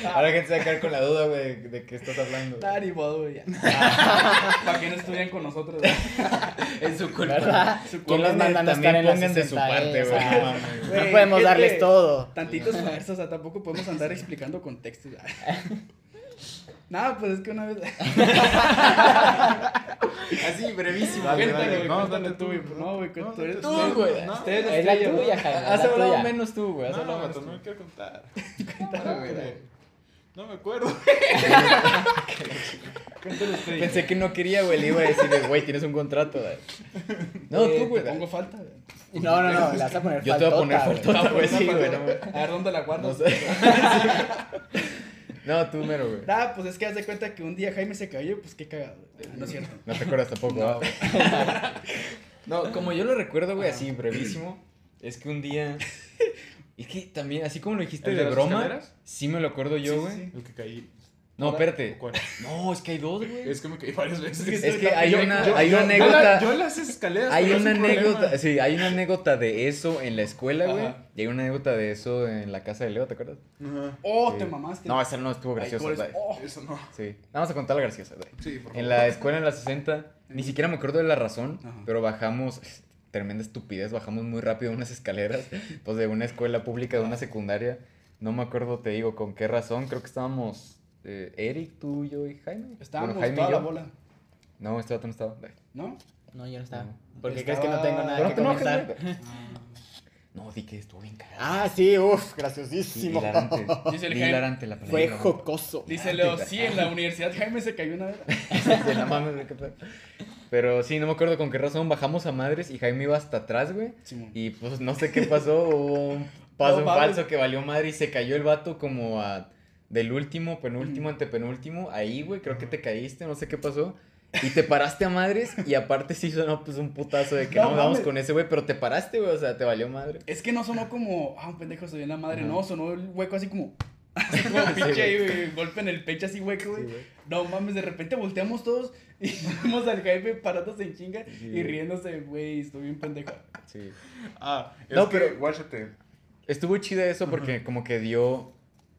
Ahora que te sacar con la duda, güey, de qué estás hablando. Nah, ni modo, güey. ya. Para que no estuvieran con nosotros, güey. Es su culpa. ¿Verdad? Su ¿Quién los También- manda a estar en de su 60, parte, güey, no podemos darles todo. Tantito esfuerzo, o sea, tampoco podemos andar explicando contextos. Nada, pues es que una vez. Así, brevísimo. Dale, Cuéntalo, dale. güey, No, cuéntalo date tú, güey. no. No, güey, No, tú eres tú, güey. No, Es ustedes Es la tuya, ¿no? Jaime. Has la hablado menos tú, güey. Has No, hablado vato, menos no me quiero contar. Cuéntalo, güey. No me acuerdo. Cuéntalo usted. Pensé que no quería, güey. Le iba a decir, de, güey, tienes un contrato, güey. No, tú, güey. Te pongo falta, güey. No, no, no, le vas a poner Yo te voy a poner güey. faltota, güey. Sí, güey. falta. No. A ver dónde la no guardas. sé. No, tú mero, güey. Nada, pues es que haz de cuenta que un día Jaime se cayó, pues qué cagado. güey. No es cierto. No te acuerdas tampoco, No, ¿verdad? No, como yo lo recuerdo, güey, así brevísimo, es que un día. Es que también, así como lo dijiste ¿El de, broma, escaleras? sí me lo acuerdo yo, Sí, güey. sí, sí. El que caí. No, espérate. ¿Cuál? No, es que hay dos, güey. Es que me caí varias veces. Es que Es que hay Yo- una, yo- hay una yo la- anécdota. Yo las escaleras. Hay es una problema. anécdota, sí, hay una anécdota de eso en la escuela, güey. Y hay una anécdota de eso en la casa de Leo, ¿te acuerdas? Ajá. Oh, Sí. te mamaste. No, esa no estuvo Ay, graciosa, eso- güey. oh. Eso no. Sí, vamos a contar la graciosa, güey. Sí, por favor. En la escuela en la 60, ni siquiera me acuerdo de la razón, Ajá. pero bajamos, tremenda estupidez, bajamos muy rápido unas escaleras, pues de una escuela pública, de una secundaria. No me acuerdo, te digo, con qué razón. Creo que estábamos eh, Eric, tú, yo y Jaime. Estábamos Bueno, Jaime toda y la bola, No, este vato no estaba. ¿no? No, yo no estaba. No. ¿Por qué Estaba- crees que no tengo nada que te comentar? No, di que estuvo bien cagado. Ah, sí, uff, Sí, graciosísimo. hilarante. Dice el hilarante la Fue palabra. jocoso. Dice Leo, sí, en la universidad Jaime se cayó una vez. Sí, no mames, güey, qué. Pero sí, no me acuerdo con qué razón bajamos a madres y Jaime iba hasta atrás, güey. Y pues no sé qué pasó, hubo un paso No en mames. falso que valió madre y se cayó el vato como a del último, penúltimo, antepenúltimo. Ahí, güey, creo que te caíste, no sé qué pasó. Y te paraste a madres y aparte sí sonó pues un putazo de que No no, vamos con ese güey, pero te paraste, güey, o sea, te valió madre. Es que no sonó como, ah, un pendejo soy en la madre, Ajá. no, sonó el hueco así como, así como pinche ahí, güey, golpe en el pecho así hueco, güey. Sí. No mames, de repente volteamos todos y vimos al Jaime parándose en chinga Sí. y riéndose, güey, estuvo bien pendejo. Sí. Ah, es No, que, pero- guáchate. Estuvo chida eso porque como que dio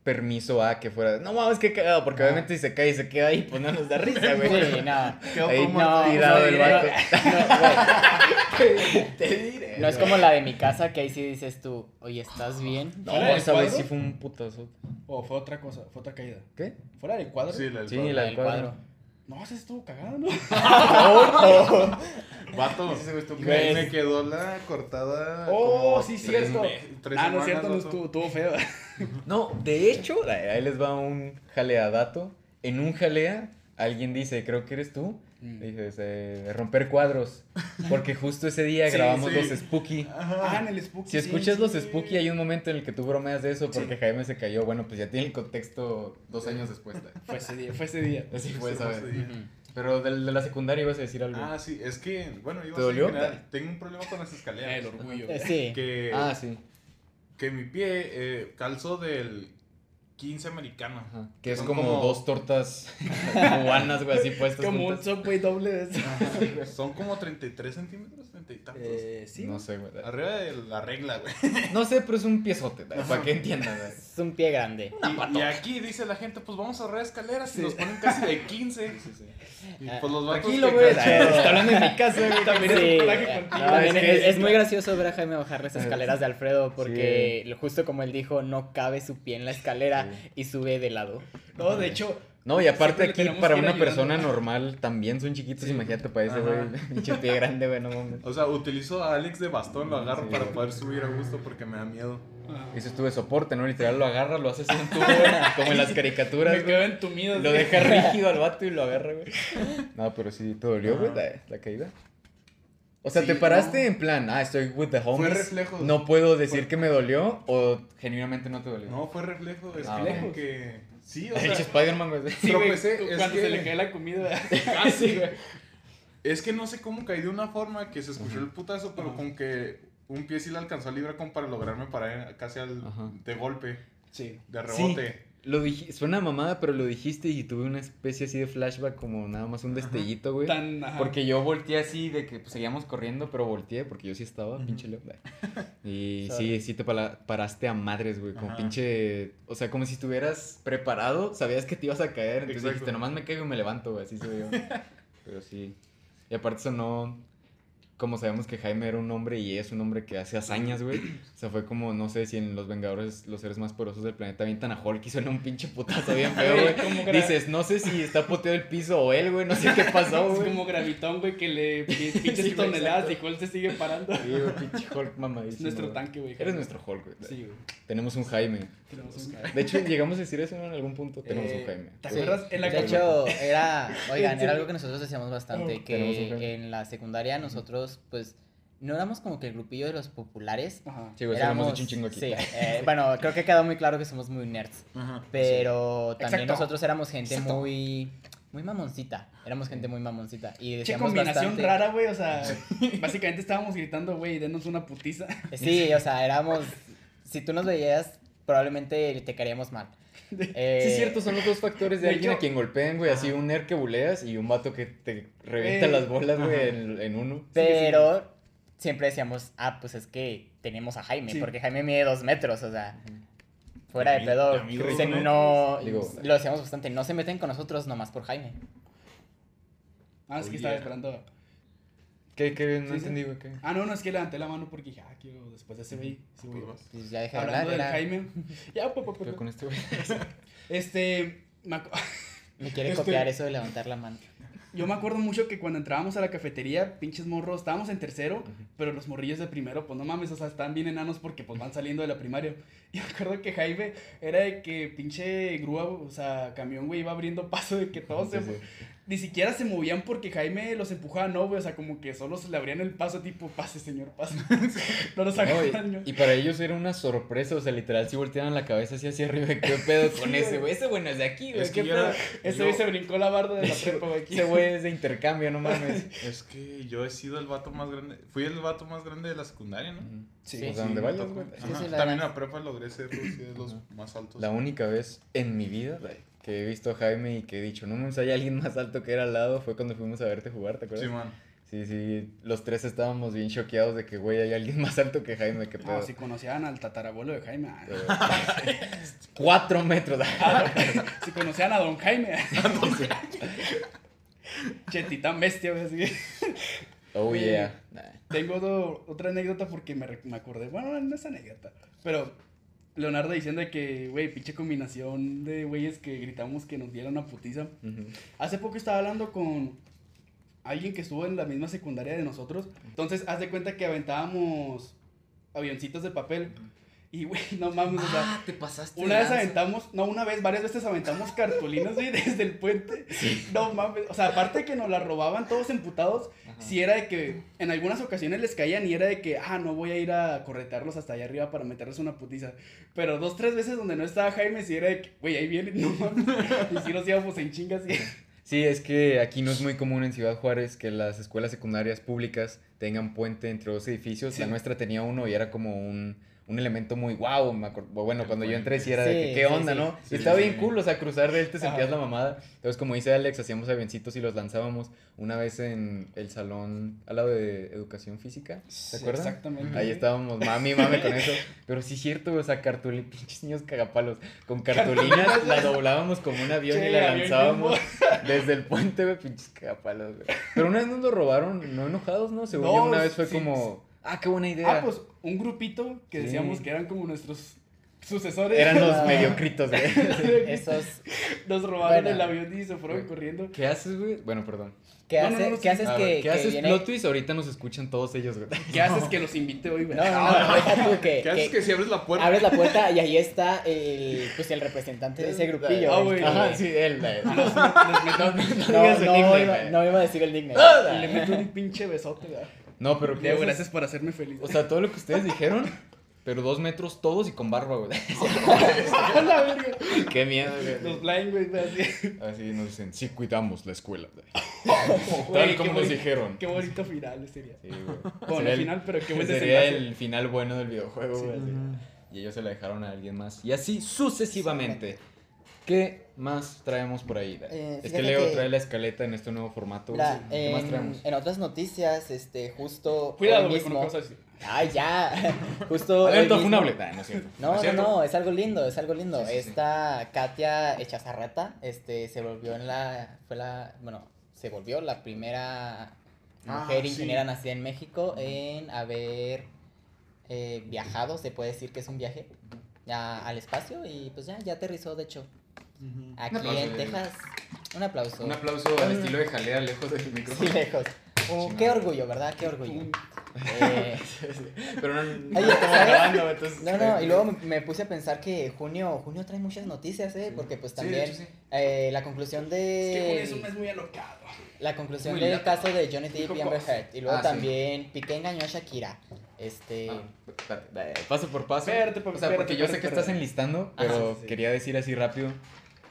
permiso a que fuera, no mames, qué cagado, porque Ajá. obviamente si se cae y se queda ahí, pues no nos da risa, güey. Sí, no. Quedó Ahí no, tirado no, el no, vato. Te diré. No es como la de mi casa que ahí sí dices tú, oye, ¿estás bien? No, ¿Fuera del esa vez sí fue un putazo. O fue otra cosa, fue otra caída. ¿Qué? ¿Fuera del cuadro? Sí, la del Sí, cuadro. la del del cuadro. No, se estuvo cagado, ¿no? Vato. Sí, se me me, quedó la cortada. Oh, como sí, tres cierto. me- tres Ah, no es cierto, no vato. estuvo, estuvo feo. No, de hecho, ahí les va un jaleadato. En un jalea, alguien dice, creo que eres tú, Mm. Dije, de romper cuadros. Porque justo ese día Sí, grabamos sí. los Spooky. Ah, en el Spooky. Si escuchas sí, los. Spooky, hay un momento en el que tú bromeas de eso porque Sí. Jaime se cayó. Bueno, pues ya tiene el contexto dos años después. ¿eh? Fue ese día, fue ese día. Así fue. Pero de, la secundaria ibas a decir algo. Ah, sí, es que, bueno, yo ¿Te dolió? tengo un problema con las escaleras. El orgullo. Eh, Sí. Que, Ah, sí. que mi pie eh, calzó del 15 americano. Ajá. Que es como, como- dos tortas cubanas, güey, así puestas Como un juntas. subway doble de eso. Son como 33 centímetros, 30 y tantos. Eh, sí. No sé, güey. Arriba de la regla, güey. No sé, pero es un piezote, para que entiendan, güey. Es un pie grande. Y, y aquí dice la gente, pues vamos a ahorrar escaleras y Sí. nos ponen casi de 15. Y pues los vatos Tranquilo, güey. Está hablando en mi casa, güey. También es Sí, un coraje contigo. no, es es, que- es muy gracioso ver a Jaime bajar las escaleras de Alfredo porque lo- justo como él dijo, no cabe su pie en la escalera y sube de lado. No, de hecho. No, y aparte aquí para una ayudando. persona normal también son chiquitos, Sí. imagínate para ese güey, pinche pie grande, güey, no mames. O sea, utilizo a Alex de bastón, lo agarro Sí. para poder subir a gusto porque me da miedo. Dices tú de soporte, ¿no? Literal lo agarra, lo hace así en tubo, como en las caricaturas, Me quedo entumido. Lo deja rígido al vato y lo agarra, güey. No, pero sí, ¿te dolió, güey, la, la caída? O sea, Sí, ¿te paraste no. en plan, ah, estoy with the homies? Fue reflejo. No puedo decir Fue- que me dolió o genuinamente no te dolió. No, fue reflejo. Es Ah, que. Sí, o El sea. Spider-Man, güey. Sí, güey, es cuando que- se le cae la comida. Casi, güey. Es que no sé cómo caí de una forma que se escuchó Ajá. el putazo, pero Ajá. con que un pie sí le alcanzó a librar como para lograrme parar casi al, Ajá. de golpe, Sí. de Sí. Lo dije, suena mamada, pero lo dijiste y tuve una especie así de flashback, como nada más un destellito, güey. Porque yo volteé así de que pues, seguíamos corriendo, pero volteé porque yo sí estaba, pinche loco. Y sí, sí te paraste a madres, güey, como Ajá. pinche... O sea, como si estuvieras preparado, sabías que te ibas a caer, entonces Exacto. dijiste, nomás me caigo y me levanto, güey, así soy yo. pero sí. Y aparte sonó... Como sabemos que Jaime era un hombre y es un hombre que hace hazañas, güey. O sea, fue como, no sé si en Los Vengadores, los seres más poderosos del planeta, avientan a Hulk y suena un pinche putazo bien feo, güey. Dices, no sé si está poteado el piso o él, güey, no sé qué pasó, Es güey. como gravitón, güey, que le Sí, pinches toneladas y. Hulk se sigue parando. Sí, güey, pinche Hulk Es mamadísimo. nuestro tanque, güey. Eres nuestro Hulk, güey. Sí, güey. Tenemos un Jaime. Tenemos un De hecho, llegamos a decir eso en algún punto. Tenemos Eh, un Jaime. ¿te Sí. acuerdas? En la De hecho, era, oigan, era algo que nosotros decíamos bastante, que Jaime. en la secundaria nosotros, pues, no éramos como que el grupillo de los populares. Ajá. Sí, güey, hemos un chingo aquí. sí, eh, bueno, creo que quedó muy claro que somos muy nerds, Ajá. pero también Exacto. nosotros éramos gente Exacto. muy, muy mamoncita, éramos gente muy mamoncita y Che decíamos combinación bastante, rara, güey. O sea, básicamente estábamos gritando, güey, denos una putiza. Sí, o sea, éramos, si tú nos veías, probablemente te caeríamos mal. Eh, Sí, es cierto, son los dos factores de, de alguien a quien golpean, güey. Así un nerd que buleas y un vato que te revienta Eh, las bolas, güey, en, en uno. Pero siempre decíamos, ah, pues es que tenemos a Jaime, Sí. porque Jaime mide dos metros, o sea, fuera de mí- pedo, se metros. no, Digo- lo decíamos bastante, no se meten con nosotros nomás por Jaime. Ah, es que estaba esperando. ¿Qué, qué? No Sí, entendí, güey. ¿qué? Ah, no, no, es que levanté la mano porque dije, ah, quiero después de ese güey. sí, güey. Pues, Pues ya dejé de Hablando hablar, del era- Jaime. Ya, pa, pa, pa, Pero pa. con este, güey. Este. me me quiere Este- copiar eso de levantar la mano. Yo me acuerdo mucho que cuando entrábamos a la cafetería, pinches morros, estábamos en tercero, pero los morrillos de primero, pues no mames, o sea, están bien enanos porque pues van saliendo de la primaria. Y me acuerdo que Jaime era de que pinche grúa, o sea, camión, güey, iba abriendo paso de que todos Sí, se... sí. Ni siquiera se movían porque Jaime los empujaba, no, güey, o sea, como que solo se le abrían el paso, tipo, pase, señor, pase. no los No, agarran, ¿no? y, y para ellos era una sorpresa, o sea, literal, si volteaban la cabeza así hacia arriba, ¿qué pedo con Sí, ese, güey. Ese güey no es de aquí, güey, Es ¿qué que yo Ese yo- güey se brincó la barda de la prepa, güey. aquí. Ese güey es de intercambio, no mames. Es que yo he sido el vato más grande. Fui el vato más grande de la secundaria, ¿no? Sí. Sí. O sea, Sí, donde vayas, güey. Ajá, Sí, sí, la También en la prepa logré ser sí, de los más altos. La única vez en mi vida que he visto a Jaime y que he dicho, no mames, hay alguien más alto que era al lado, fue cuando fuimos a verte jugar, ¿te acuerdas? Sí, man. Sí, sí, los tres estábamos bien choqueados de que, güey, hay alguien más alto que Jaime, qué pedo. No, si conocían al tatarabuelo de Jaime. ah. Cuatro metros. si conocían a don Jaime. che, titán bestia, güey, así. Oh, Eh, yeah. Nah. Tengo do- otra anécdota porque me, me acordé. Bueno, no es anécdota. Pero Leonardo diciendo que, güey, pinche combinación de güeyes que gritamos que nos dieran una putiza. Hace poco estaba hablando con alguien que estuvo en la misma secundaria de nosotros. Entonces, haz de cuenta que aventábamos avioncitos de papel. Y, güey, no mames, o sea, Ah, te pasaste. de una vez lanza. aventamos, no, una vez, varias veces aventamos cartulinas, güey, desde el puente. No mames, o sea, aparte de que nos las robaban todos emputados, Ajá. si era de que en algunas ocasiones les caían y era de que, ah, no voy a ir a corretearlos hasta allá arriba para meterles una putiza. Pero dos, tres veces donde no estaba Jaime, si era de que, güey, ahí viene, no mames. Y si nos íbamos en chingas y... Sí, es que aquí no es muy común en Ciudad Juárez que las escuelas secundarias públicas tengan puente entre dos edificios. Sí. La nuestra tenía uno y era como un, un elemento muy wow. Me acuerdo- bueno, cuando yo entré sí era de que qué onda, sí. ¿no? Sí, y estaba sí, bien sí. cool, o sea, cruzar de él te sentías Ajá. la mamada. Entonces, como dice Alex, hacíamos avioncitos y los lanzábamos una vez en el salón al lado de educación física. ¿Se Sí, acuerdan? Exactamente. Ahí estábamos, mami, mami con eso. Pero sí es cierto, o sea, cartulina, pinches niños cagapalos. Con cartulinas la doblábamos como un avión y la lanzábamos desde el puente, güey, pinches cagapalos, güey. Pero una vez nos lo robaron, no enojados, ¿no? Según yo, No, una vez fue sí, como, ah, qué buena idea. Ah, pues un grupito que Sí. decíamos que eran como nuestros sucesores. Eran los Ah. mediocritos, güey. Esos, Nos robaron Bueno. el avión y se fueron Güey. corriendo. ¿Qué haces, güey? Bueno, perdón. ¿qué, No, no, hace- no, ¿qué sí. haces que, ¿Qué que haces, viene- plot twist? Ahorita nos escuchan todos ellos, güey. ¿Qué haces que los invite hoy, güey? No, no, no, deja tú que, ¿Qué haces que que si abres la puerta? abres la puerta y ahí está el, pues, el representante de ese grupillo. Ah, güey. Ajá, sí, él. un- No, no, güey. no iba a decir el nickname. Le meto un pinche besote, güey. No, pero ¿qué Diego, haces? gracias por hacerme feliz. O sea, todo lo que ustedes dijeron, pero dos metros todos y con barba, güey. La verga. Qué miedo, Los güey. blind, güey, así. Así nos dicen, sí cuidamos la escuela. güey. Tal como nos dijeron. Qué bonito final sería. Sí, güey. Bueno, Sería al final, pero qué buen Sería el final bueno del videojuego, güey. Y ellos se la dejaron a alguien más. Y así sucesivamente. ¿Qué más traemos por ahí? Eh, es que Leo que- trae la escaleta en este nuevo formato. La-. ¿Qué más en, traemos? en otras noticias, este, justo Cuidado, hoy con mismo. que vas a decir. Ay, ya. Justo. mismo- funable. Nah, no es cierto. No, no, no, es algo lindo, es algo lindo. Sí, sí, sí. Esta Katia Echazarrata, este, se volvió en la, fue la, bueno, se volvió la primera Ah, mujer sí. ingeniera nacida en México en haber eh, viajado, se puede decir que es un viaje, ya al espacio y pues ya, ya aterrizó, de hecho, aquí aplauso, en eh. Texas. Un aplauso. Un aplauso al Un- estilo de jalea lejos del Sí, micrófono. lejos. Uh, qué orgullo, ¿verdad? Qué orgullo. Eh, Pero no, no Oye, estamos ¿sabes? grabando, entonces. No, no, y luego me, me puse a pensar que junio, junio trae muchas noticias, ¿eh? Porque pues Sí, de también hecho, sí. eh, la conclusión Es que con de... eso me es muy alocado. La conclusión Muy del caso de Johnny Depp y Amber. Heard. Y luego Ah, sí. también Piqué engañó a Shakira. Este... Ah, eh, paso por paso. Espérate, o sea, porque espérate, yo sé espérate, que estás enlistando, Ajá, pero sí, sí. quería decir así rápido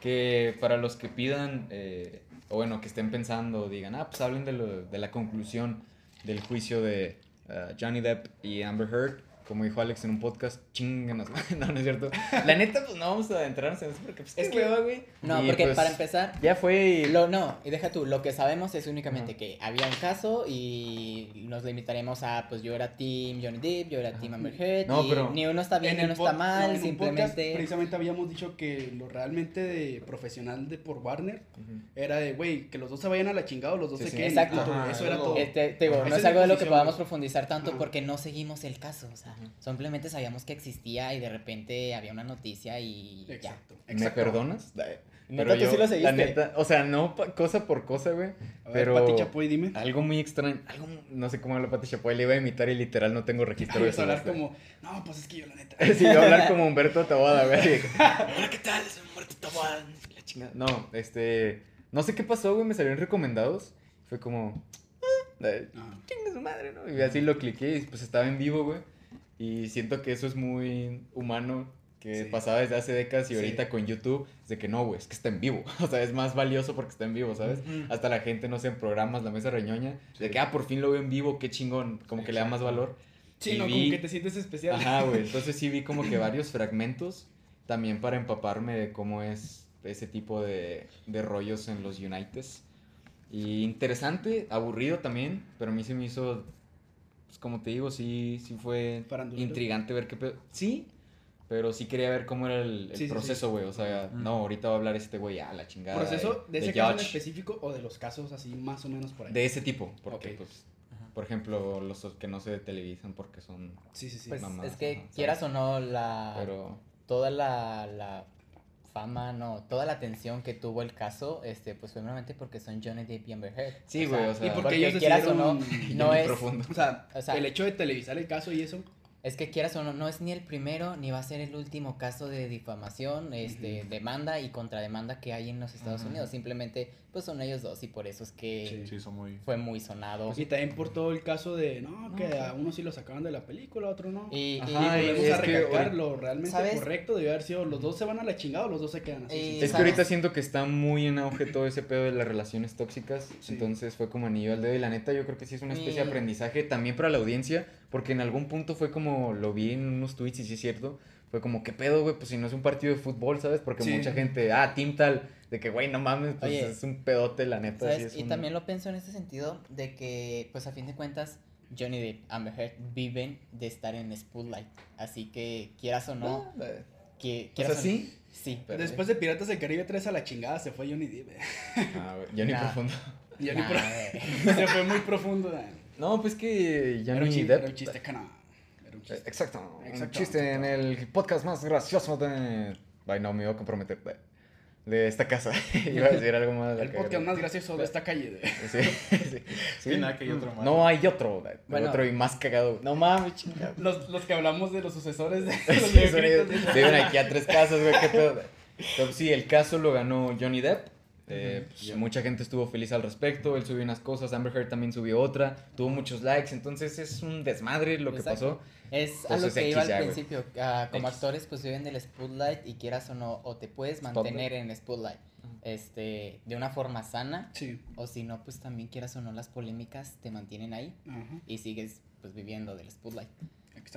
que para los que pidan, eh, o bueno, que estén pensando, digan, ah, pues hablen de, lo- de la conclusión del juicio de uh, Johnny Depp y Amber Heard. Como dijo Alex en un podcast, chinganos. no, no es cierto. La neta, pues no vamos a adentrarnos en eso porque pues, Es que- güey. No, Y, porque pues, para empezar... Ya fue y... Lo, no, y deja tú, lo que sabemos es únicamente Ajá. que había un caso y nos limitaremos a, pues yo era Team Johnny Depp, yo era Team Amber Heard, No, y pero- ni uno está bien, ni uno está mal, no, en un podcast simplemente... precisamente habíamos dicho que lo realmente de profesional de por Warner era de, güey, que los dos se vayan a la chingada o los dos Sí, se sí. queden. Exacto. Ajá, eso era todo. Este, te digo, Ajá. no es algo de lo que podamos profundizar tanto Ajá. porque no seguimos el caso, o sea, Ajá. Simplemente sabíamos que existía y de repente había una noticia y ya. Exacto. ¿Me exacto. perdonas? Neta, tú sí lo seguiste. La neta, o sea, no pa- cosa por cosa, güey. Pero Pati Chapoy, dime. algo muy extraño, algo, no sé cómo habla Pati Chapoy, le iba a imitar y literal no tengo registro Ay, de eso. hablar como, no, pues es que yo la neta. Sí, yo hablar como Humberto Taboada, güey. Hola, ¿qué tal? Soy Humberto Taboada. La chingada. No, este, no sé qué pasó, güey, me salieron recomendados. Fue como, ah, Ah. chinga su madre, ¿no? Y así lo cliqué y pues estaba en vivo, güey. Y siento que eso es muy humano, que Sí. pasaba desde hace décadas y Sí. ahorita con YouTube, es de que no, güey, es que está en vivo. O sea, es más valioso porque está en vivo, ¿sabes? Ujú. Hasta la gente, no sé, en programas, la mesa reñoña, de Sí. que, ah, por fin lo veo en vivo, qué chingón, como que le da más valor. Sí, Y no, vi- como que te sientes especial. Ajá, güey. Entonces sí vi como que varios fragmentos también para empaparme de cómo es ese tipo de, de rollos en los Uniteds. Y interesante, aburrido también, pero a mí se me hizo, pues como te digo, sí, sí fue intrigante ver qué pedo. Sí, pero sí quería ver cómo era el, el Sí, sí, sí. proceso, güey. O sea, Mm. no, ahorita va a hablar este güey a la chingada. ¿Proceso de ese de caso en específico o de los casos así más o menos por ahí? De ese tipo, porque pues, por ejemplo, los que no se televisan porque son... Sí, sí, sí. Pues mamadas, es que ¿sabes? quieras o no, la, Pero... toda la, la fama, no, toda la atención que tuvo el caso, este, pues fue meramente porque son Johnny Depp y Amber Heard. Sí, güey, o sea, y porque porque ellos quieras o no, no es... profundo. O sea, O sea, el hecho de televisar el caso y eso, Es que quieras o no, no es ni el primero ni va a ser el último caso de difamación, este, demanda y contrademanda que hay en los Estados. Unidos. Simplemente, pues son ellos dos y por eso es que Sí, son muy... fue muy sonado. Y también por todo el caso de, no, que a uno sí lo sacaban de la película, a otro no. Y, y- Y Ajá, volvemos es a que recalcar lo realmente ¿Sabes? correcto debió haber sido los dos se van a la chingada o los dos se quedan así. Y- sí, Es que ahorita siento que está muy en auge todo ese pedo de las relaciones tóxicas. Sí. Entonces fue como anillo al dedo. Y la neta, yo creo que sí es una especie de Y- aprendizaje también para la audiencia. Porque en algún punto fue como lo vi en unos tweets y sí es cierto. Fue como, ¿qué pedo, güey? Pues si no es un partido de fútbol, ¿sabes? Porque Sí. mucha gente, ah, team tal, de que, güey, no mames, pues Oye, es un pedote, la neta. sí ¿sabes? es y un- también lo pienso en este sentido de que, pues a fin de cuentas, Johnny Depp, Amber Heard viven de estar en Spotlight. Así que, quieras o no, Ah, que, O quieras sea, o- sí. Sí. pero- Después de Piratas del Caribe 3 a la chingada se fue Johnny Depp. Ah, güey, Johnny Nah. Profundo. Johnny Nah, Pro- güey. se fue muy profundo. No, pues que Era un Johnny chiste, Depp. era un chiste, un Eh, chiste. Exacto. Un Exacto, chiste en el podcast más gracioso de. Ay, no, me iba a comprometer. De, de esta casa. iba a decir algo más. El acá, podcast más gracioso de esta calle. de- Sí, sí. Sí, nada, que hay otro más. No hay otro. de- Bueno. otro y más cagado. No mames, chingada. Los, los que hablamos de los sucesores de Sí, los de- Viven aquí a tres casas, güey. Qué pedo. Entonces, sí, el caso lo ganó Johnny Depp. Eh, pues. Mucha gente estuvo feliz al respecto. Él subió unas cosas. Amber Heard también subió otra. Tuvo muchos likes. Entonces es un desmadre lo que Exacto. pasó. Es a lo Entonces, que X iba al ya, principio. como X. actores, pues viven del spotlight y quieras o no, o te puedes Spotlight. mantener en spotlight este, de una forma sana, Sí. o si no, pues también quieras o no, las polémicas te mantienen ahí y sigues pues viviendo del spotlight.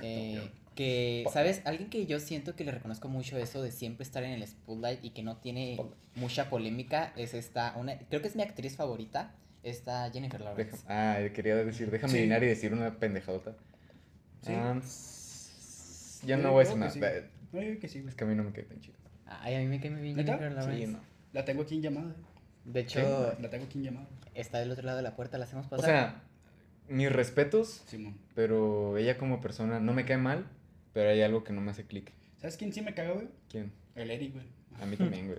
Exacto. Eh, que, ¿sabes? Alguien que yo siento que le reconozco mucho eso de siempre estar en el spotlight y que no tiene Spotlight. mucha polémica es esta, una, creo que es mi actriz favorita, esta Jennifer Lawrence. Deja- ah, quería decir, déjame Sí. adivinar y decir una pendejadota. Sí. Ah, s- Yo no voy a decir creo nada. que sí. No, yo digo que sí, güey. Es que a mí no me queda tan chido. Ay, a mí me cae muy bien ¿Neta? Jennifer Lawrence. Sí, no. La tengo aquí en llamada. eh. De hecho, La tengo aquí en llamada. está del otro lado de la puerta, la hacemos O pasar. sea, mis respetos, Simón. pero ella como persona no me cae mal, pero hay algo que no me hace clic. ¿Sabes quién sí me caga, güey? ¿Quién? El Eric, güey. A mí también, güey.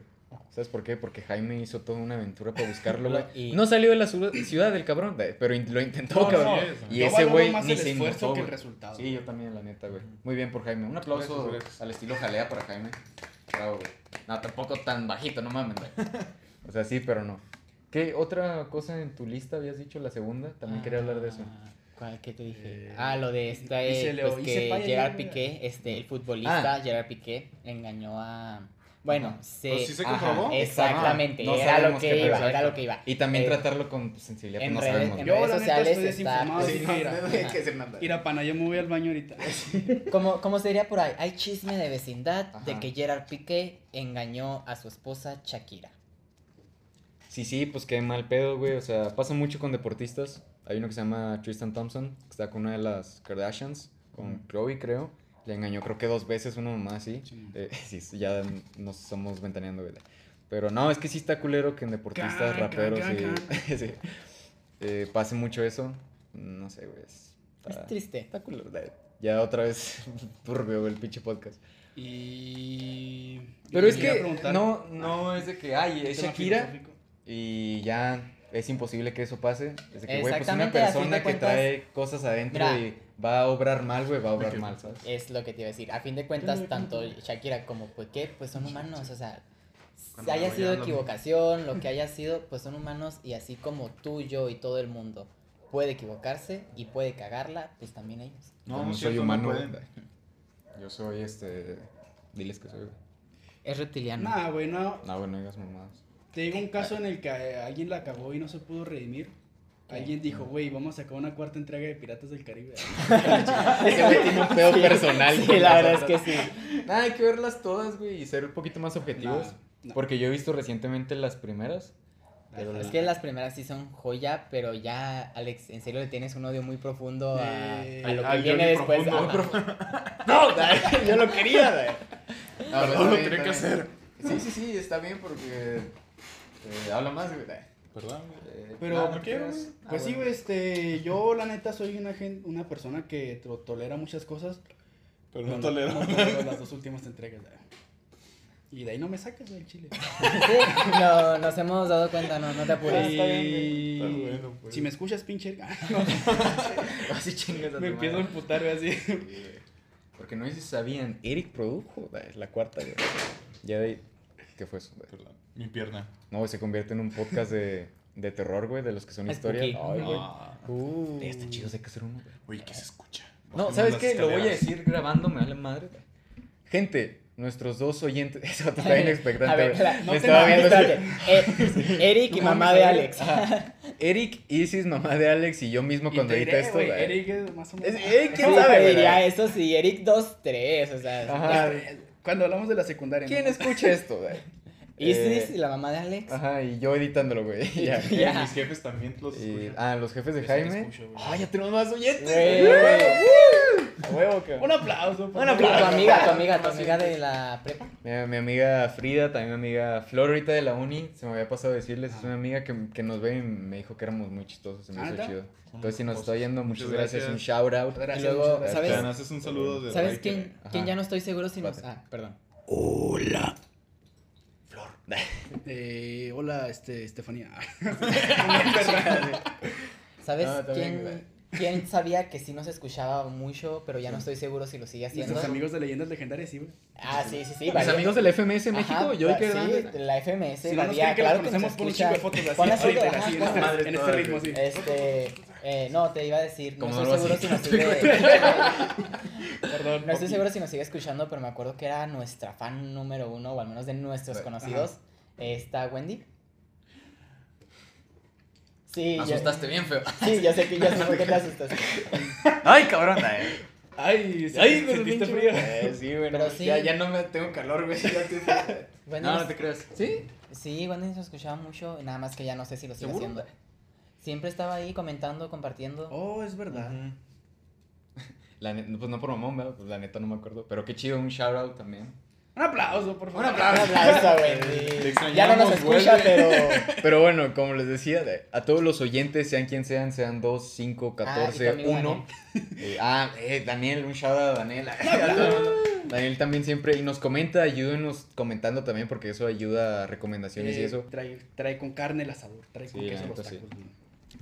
¿Sabes por qué? Porque Jaime hizo toda una aventura para buscarlo, güey. Y- No salió de la ciudad del cabrón, pero lo intentó, No, cabrón. no. Y Yo ese güey ni el se esfuerzo inmutó, que el resultado. Sí, yo también, la neta, güey. Muy bien por Jaime. Un aplauso gracias. al estilo jalea para Jaime. Bravo, güey. No, tampoco tan bajito, no mames, güey. O sea, sí, pero no. ¿Qué otra cosa en tu lista habías dicho, la segunda? También quería hablar de eso. Ah, ¿Cuál que te dije? Eh, ah, lo de esta, y eh, pues que Gerard. Piqué, este, el futbolista Ah. Gerard Piqué, engañó a... Bueno, Ajá. se... Pues sí se Ajá. Exactamente, Ah, no era lo que iba, era lo que iba. Y también Eh, tratarlo con pues, sensibilidad, pues en no redes- sabemos. en. Yo, redes sociales estoy está- desinformado. Sí, así no, mira, pana, yo me voy al baño ahorita. Como, como se diría por ahí, hay chisme de vecindad de Ajá. que Gerard Piqué engañó a su esposa Shakira. Sí, sí, pues qué mal pedo, güey. O sea, pasa mucho con deportistas. Hay uno que se llama Tristan Thompson, que está con una de las Kardashians, con Chloe, creo. Le engañó, creo que dos veces, una mamá así. Sí. Eh, sí, sí, ya nos estamos ventaneando, güey. Pero no, es que sí está culero que en deportistas, raperos, can, sí, sí, eh, pase mucho eso. No sé, güey. es- Está, Es triste. está culero. Ya otra vez turbio el pinche podcast. Y. Pero es que no, no es de que, ay, es Shakira. Y ya es imposible que eso pase. Es que, güey, pues una persona que cuentas, trae cosas adentro mira, y va a obrar mal, güey, va a obrar mal, ¿sabes? Es lo que te iba a decir. A fin de cuentas, tanto Shakira como Piqué, pues son humanos. O sea, Cuando haya sido equivocación, lo que haya sido, pues son humanos. Y así como tú, yo y todo el mundo puede equivocarse y puede cagarla, pues también ellos. No, No, soy no humano. Yo soy este. Diles que soy, güey. Es reptiliano. Nah, güey, no. No, güey, no digas mamadas. Te digo un caso en el que eh, alguien la cagó y no se pudo redimir. ¿Qué? Alguien dijo, güey, vamos a sacar una cuarta entrega de Piratas del Caribe. Ese güey tiene un pedo Sí, personal. Sí, la verdad es que sí. Nada, hay que verlas todas, güey, y ser un poquito más objetivos. Nah, nah. Porque yo he visto recientemente las primeras. Pero. Es que las primeras sí son joya, pero ya, Alex, en serio le tienes un odio muy profundo a, Eh, a lo que viene después. No, yo lo quería, güey. No, lo tenía que hacer. Sí, sí, sí, está bien porque eh, habla más, güey. Perdón, güey. Eh, Pero, ¿por qué? Ah, Pues sí, güey, este, yo la neta soy una, gen- una persona que to- tolera muchas cosas. Pero no tolero. no tolero las dos últimas entregas. güey. Y de ahí no me saques del chile. Sí, no, nos hemos dado cuenta, no, no te apures. Y... Está bueno, pues. Si me escuchas, pinche... Así chingas a tu me empiezo a emputar, güey, así. Porque no sé si sabían, Eric produjo güey, la cuarta, güey. Ya de ahí, ¿qué fue eso? güey? Perdón, Mi pierna. No, se convierte en un podcast de, de terror, güey, de los que son historias. Ay, güey. Uh. Eh, Está chido, hay que hacer uno, güey. Oye, ¿qué se escucha? No, ¿sabes qué? Lo voy a decir grabando, me vale madre. güey. Gente, nuestros dos oyentes. Eso te está bien expectante. A ver, la- no estaba viendo. Eh, Eric y mamá de. Alex. Ajá. Eric, Isis, mamá de Alex y yo mismo cuando diré, esto. güey, güey. Eric es más o menos. Es- Eric, ¿quién Sí, sabe, te diría eso sí, Eric 2, 3, o sea. Ajá. Cuando hablamos de la secundaria. ¿Quién ¿no? escucha esto, güey? Isis Eh, y la mamá de Alex. Ajá, y yo editándolo, güey. Ya. Eh, Ya. Mis jefes también los Y- escuchan. ah, los jefes de Yo Jaime. escucho. Ah, ya tenemos más oyentes. Güey. A huevo. Un aplauso. Un favor. Tu aplauso. amiga, tu amiga, tu amiga de la prepa. Mi, mi amiga Frida, también mi amiga Flor, ahorita de la uni, se me había pasado a decirles, es Ah. una amiga que, que nos ve y me dijo que éramos muy chistosos, se me Ah, hizo Entonces, si nos está oyendo, muchas gracias, un shout out. Gracias, Y luego. ¿sabes? Te haces un saludo de ¿Sabes quién, quién ya no estoy seguro si nos. Ah, perdón. Hola. Eh, hola, este, Estefanía. ¿Sabes quién, quién sabía que sí nos escuchaba mucho, pero ya no estoy seguro si lo sigue haciendo? Nuestros amigos de leyendas legendarias, sí, güey. Ah, sí, sí, sí. Mis amigos del FMS México, Ajá, yo y que sí, la FMS, Si no que claro que nos escucha. de fotos así. En este- madres en este ritmo, sí. Este, eh, no, te iba a decir, no estoy seguro si nos sigue, Perdón. no estoy seguro si nos sigue escuchando, pero me acuerdo que era nuestra fan número uno, o al menos de nuestros conocidos, esta Wendy. Sí, Me yo- asustaste bien feo. sí, yo sé que ya sé por qué te asustas. Ay, cabrón, eh. Ay, Ay, ay, güey, sentiste frío. Eh, sí, güey, Pero no, sí. Ya, ya no me tengo calor, güey. ya No, no te creas. ¿Sí? Sí, Wendy nos escuchaba mucho, nada más que ya no sé si lo sigue ¿Seguro? haciendo. Siempre estaba ahí comentando, compartiendo. Oh, es verdad. La pues no por mamón, ¿verdad? Pues la neta no me acuerdo. Pero qué chido, un shout out también. Un aplauso, por favor. Un Un aplauso a Wendy. Te Ya no nos escucha, vuelve. pero Pero bueno, como les decía, de- a todos los oyentes, sean quien sean, sean 2, 5, Ah, y 14, tu amigo 1. Eh, ah, eh, Daniel, un shout out a Daniel. Daniel también siempre, y nos comenta, ayúdenos comentando también, porque eso ayuda a recomendaciones y eso. Trae, trae con carne el asador, trae con Sí, queso los sí.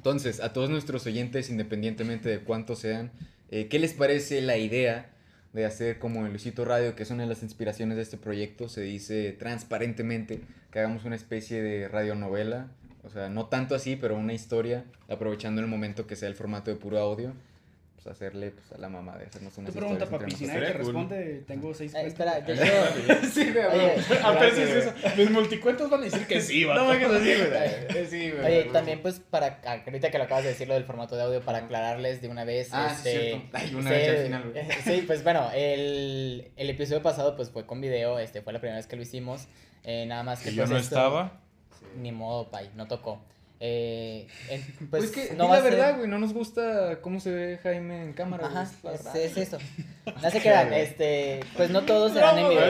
Entonces, a todos nuestros oyentes, independientemente de cuántos sean, eh, ¿qué les parece la idea de hacer como en Luisito Radio, que es una de las inspiraciones de este proyecto? Se dice transparentemente que hagamos una especie de radionovela, o sea, no tanto así, pero una historia, aprovechando el momento que sea el formato de puro audio, pues hacerle pues, a la mamá de hacernos unas Tu pregunta, papi, si nadie te responde, tengo seis Eh, cuentas. espera, yo quiero. sí, güey, Apenas es eso. Mis multicuentos van a decir que sí, va. No me quedo así, güey. Sí, güey. Oye, también pues para, ahorita que lo acabas de decir lo del formato de audio, para aclararles de una vez, Ah, sí, este, cierto. Ay, una sí, vez al final, güey. sí, pues bueno, el, el episodio pasado pues fue con video, este fue la primera vez que lo hicimos, eh, nada más que Que yo pues, no esto- estaba. Ni modo, pay, no tocó. Eh, en- Pues, pues es que, no la verdad, güey, no nos gusta cómo se ve Jaime en cámara. güey, Ajá, es eso. No se crean, este, pues no todos serán en No, video,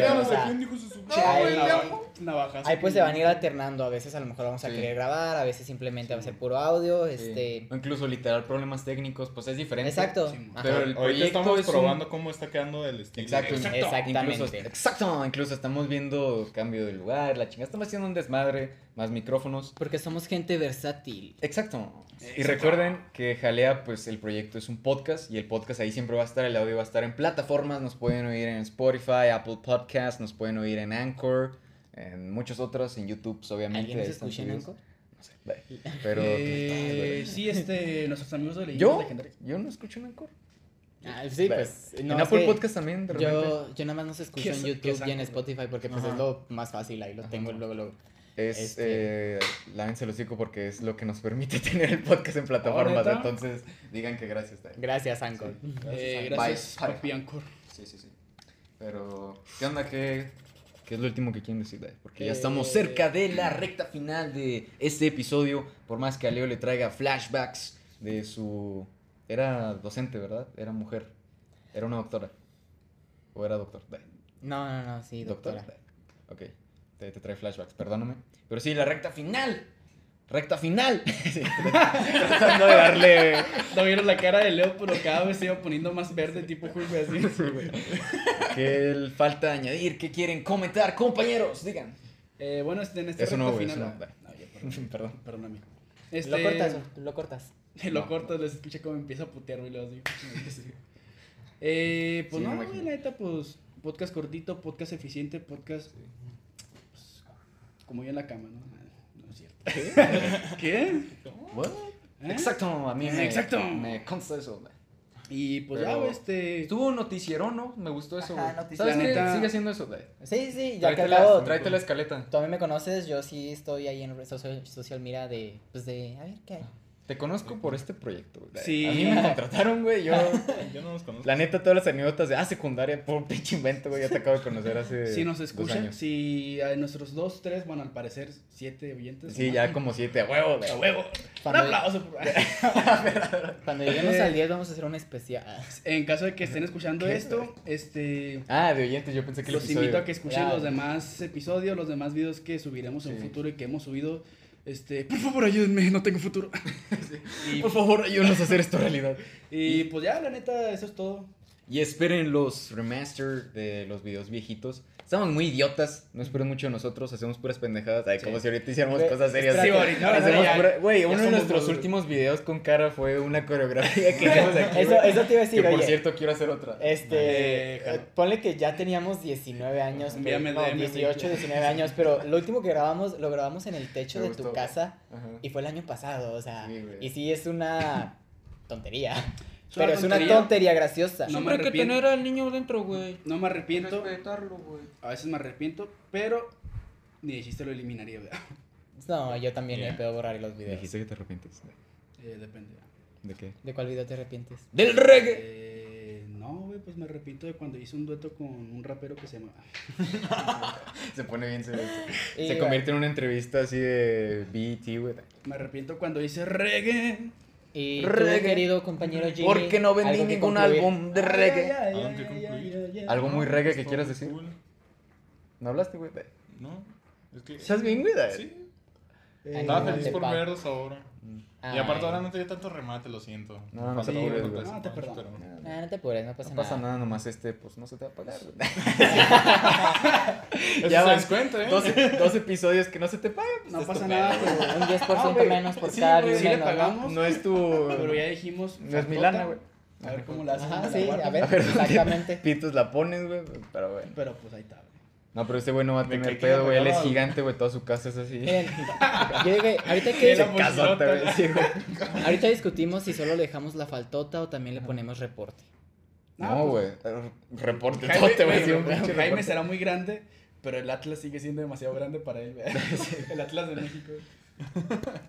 güey, o no sea, ¿Quién dijo su No, Ahí- güey, Navaja- ya. Navajas. ahí pues se van a ir alternando, a veces a lo mejor vamos a Sí. querer grabar, a veces simplemente va a ser puro audio, Sí. este, O incluso literal problemas técnicos, pues es diferente. exacto, Sí. Pero el Ahorita proyecto estamos es un- probando cómo está quedando el estilo. Exacto, Exacto. Exactamente. Incluso, exacto, incluso estamos viendo cambio de lugar, la chingada, estamos haciendo un desmadre, más micrófonos. Porque somos gente versátil. Exacto. Y recuerden que Jalea, pues el proyecto es un podcast y el podcast ahí siempre va a estar, el audio va a estar en plataformas, nos pueden oír en Spotify, Apple Podcast, nos pueden oír en Anchor, en muchos otros, en YouTube, pues, obviamente. ¿Alguien escucha en. Anchor? No sé, bye. Pero... Eh, sí, este, nuestros amigos de leyendas ¿Yo? legendarias. Yo no escucho en Anchor. Ah, sí, Bye. pues. en no, es Apple que Podcast también, de repente. Yo, yo nada más nos escucho ¿Qué en YouTube y en Anchor? Spotify porque pues Ajá. es lo más fácil, ahí lo Ajá. tengo luego, luego. Es, Este- eh, lávense los hocico porque es lo que nos permite tener el podcast en plataformas. ¿neta? entonces, digan que gracias. Dai. Gracias, Anchor. Eh, Bye, gracias, Spotify. papi Ancor. Sí, sí, sí. Pero, ¿qué onda? ¿Qué, qué es lo último que quieren decir, Dai? Porque ya Eh, estamos cerca de la recta final de este episodio. Por más que a Leo le traiga flashbacks de su... Era docente, ¿verdad? Era mujer. Era una doctora. ¿O era doctor? Dai. No, no, no, sí, Doctora. doctora. Ok, te, te trae flashbacks, perdóname. Pero sí, la recta final. Recta final. Sí, tratando de darle. No vieron la cara de Leo, pero cada vez se iba poniendo más verde, tipo Hulk, así. Que el- falta añadir. ¿Qué quieren comentar, compañeros? Digan. Eh, bueno, este, en este Eso no, recta güey, final. eso no. ah, ya, perdón, Perdón. perdóname. Lo Este, cortas, lo cortas. Lo cortas, les escuché cómo empieza a putear, güey, luego así. Eh, pues Sí, no, imagino. la neta, pues podcast cortito, podcast eficiente, podcast pues, como yo en la cama, ¿no? ¿Qué? What? ¿Eh? Exacto, a mí me, Exacto. me consta eso. güey. Y pues ya, güey, este... Estuvo noticiero, ¿no? Me gustó eso, güey. noticiero. ¿Sabes La qué? neta- Sigue haciendo eso, güey. Sí, sí, ya Tráete la, tráete la escaleta. Tú a mí me conoces, yo sí estoy ahí en social, social media de, pues de, a ver qué hay. Te conozco por este proyecto, güey. Sí. A mí me contrataron, güey. Yo, Yo no los conozco. la neta, todas las anécdotas de, ah, secundaria, por pinche invento, güey. Ya te acabo de conocer hace. Si nos escuchan, si a nuestros dos, tres, bueno, al parecer, siete oyentes. Sí, ya como siete, a huevo, güey. A huevo. Un Cuando- aplauso. por- Cuando lleguemos Eh. al 10 vamos a hacer un especial. En caso de que estén escuchando esto, este... Ah, de oyentes, yo pensé que Los episodio- invito a que escuchen Ya. los demás episodios, los demás videos que subiremos en Sí. futuro y que hemos subido. Este, por favor, ayúdenme, no tengo futuro. y, Por favor, ayúdanos a hacer esto realidad. y pues ya, la neta, eso es todo. Y esperen los remaster de los videos viejitos. Estamos muy idiotas, no esperen mucho de nosotros, hacemos puras pendejadas. Ay, Sí. como si ahorita hiciéramos cosas serias. Sí, ahorita, Güey, uno de nuestros últimos videos con cara fue una coreografía que hicimos aquí. Eso, te iba a decir, que por oye, cierto quiero hacer otra. Este, Eh, ponle que ya teníamos 19 años, pero, no, DM, 18, güey. 19 años, pero lo último que grabamos, lo grabamos en el techo Me de tu casa Ajá. y fue el año pasado, o sea, Sí, y sí es una tontería, pero es una tontería. tontería graciosa. No Siempre me hay que arrepiento. tener al niño dentro, güey. No me arrepiento, Respetarlo, güey. a veces me arrepiento, pero ni de chiste lo eliminaría, ¿verdad? No, yo también Yeah. me puedo borrar los videos. Dijiste que te arrepientes. Eh, depende. ¿De qué? ¿De cuál video te arrepientes? ¡Del reggae! Eh, no, güey, pues me arrepiento de cuando hice un dueto con un rapero que se llama... Se pone bien serio. Se convierte en una entrevista así de BET, güey. Me arrepiento cuando hice reggae. Y tú, querido compañero Jimmy, Porque no vendí ningún álbum de reggae. ay, ay, ¿A dónde ay, concluir? ay, ay, Algo muy reggae que quieras decir. cool. ¿No hablaste, güey? No, es que. ¿Estás bien, güey? Sí. Eh, Estaba feliz por verlos ahora. Ay. Y aparte ahora no te dio tanto remate, lo siento. No, no te apures, No, te perdono. pero- Nah, no te apures, no pasa No pasa nada. nada, nomás este, pues no se te va a pagar, Ya se van descuenta, ¿eh? dos, dos episodios que no se te pagan. pues, No pasa nada, pero, Un 10% Ah, menos por Sí, cada güey, sí le menos, ¿no? pagamos. No es tu. pero ya dijimos... No es mi lana, güey. A ver cómo la haces. Ajá, sí, a ver, A ver, exactamente. Pitos la pones, güey. Pero bueno. Pero pues ahí está. No, pero este güey no va a tener pedo, güey. Él es gigante, güey. Toda su casa es así. Miren, yo digo, ahorita Sí, que la Casota, güey. Sí, güey. ahorita discutimos si solo le dejamos la faltota o también le ponemos reporte. No, güey. pues, Reporte Jaime, tote, güey. güey, sí, un Jaime reporte. será muy grande, pero el Atlas sigue siendo demasiado grande para él, güey. El Atlas de México.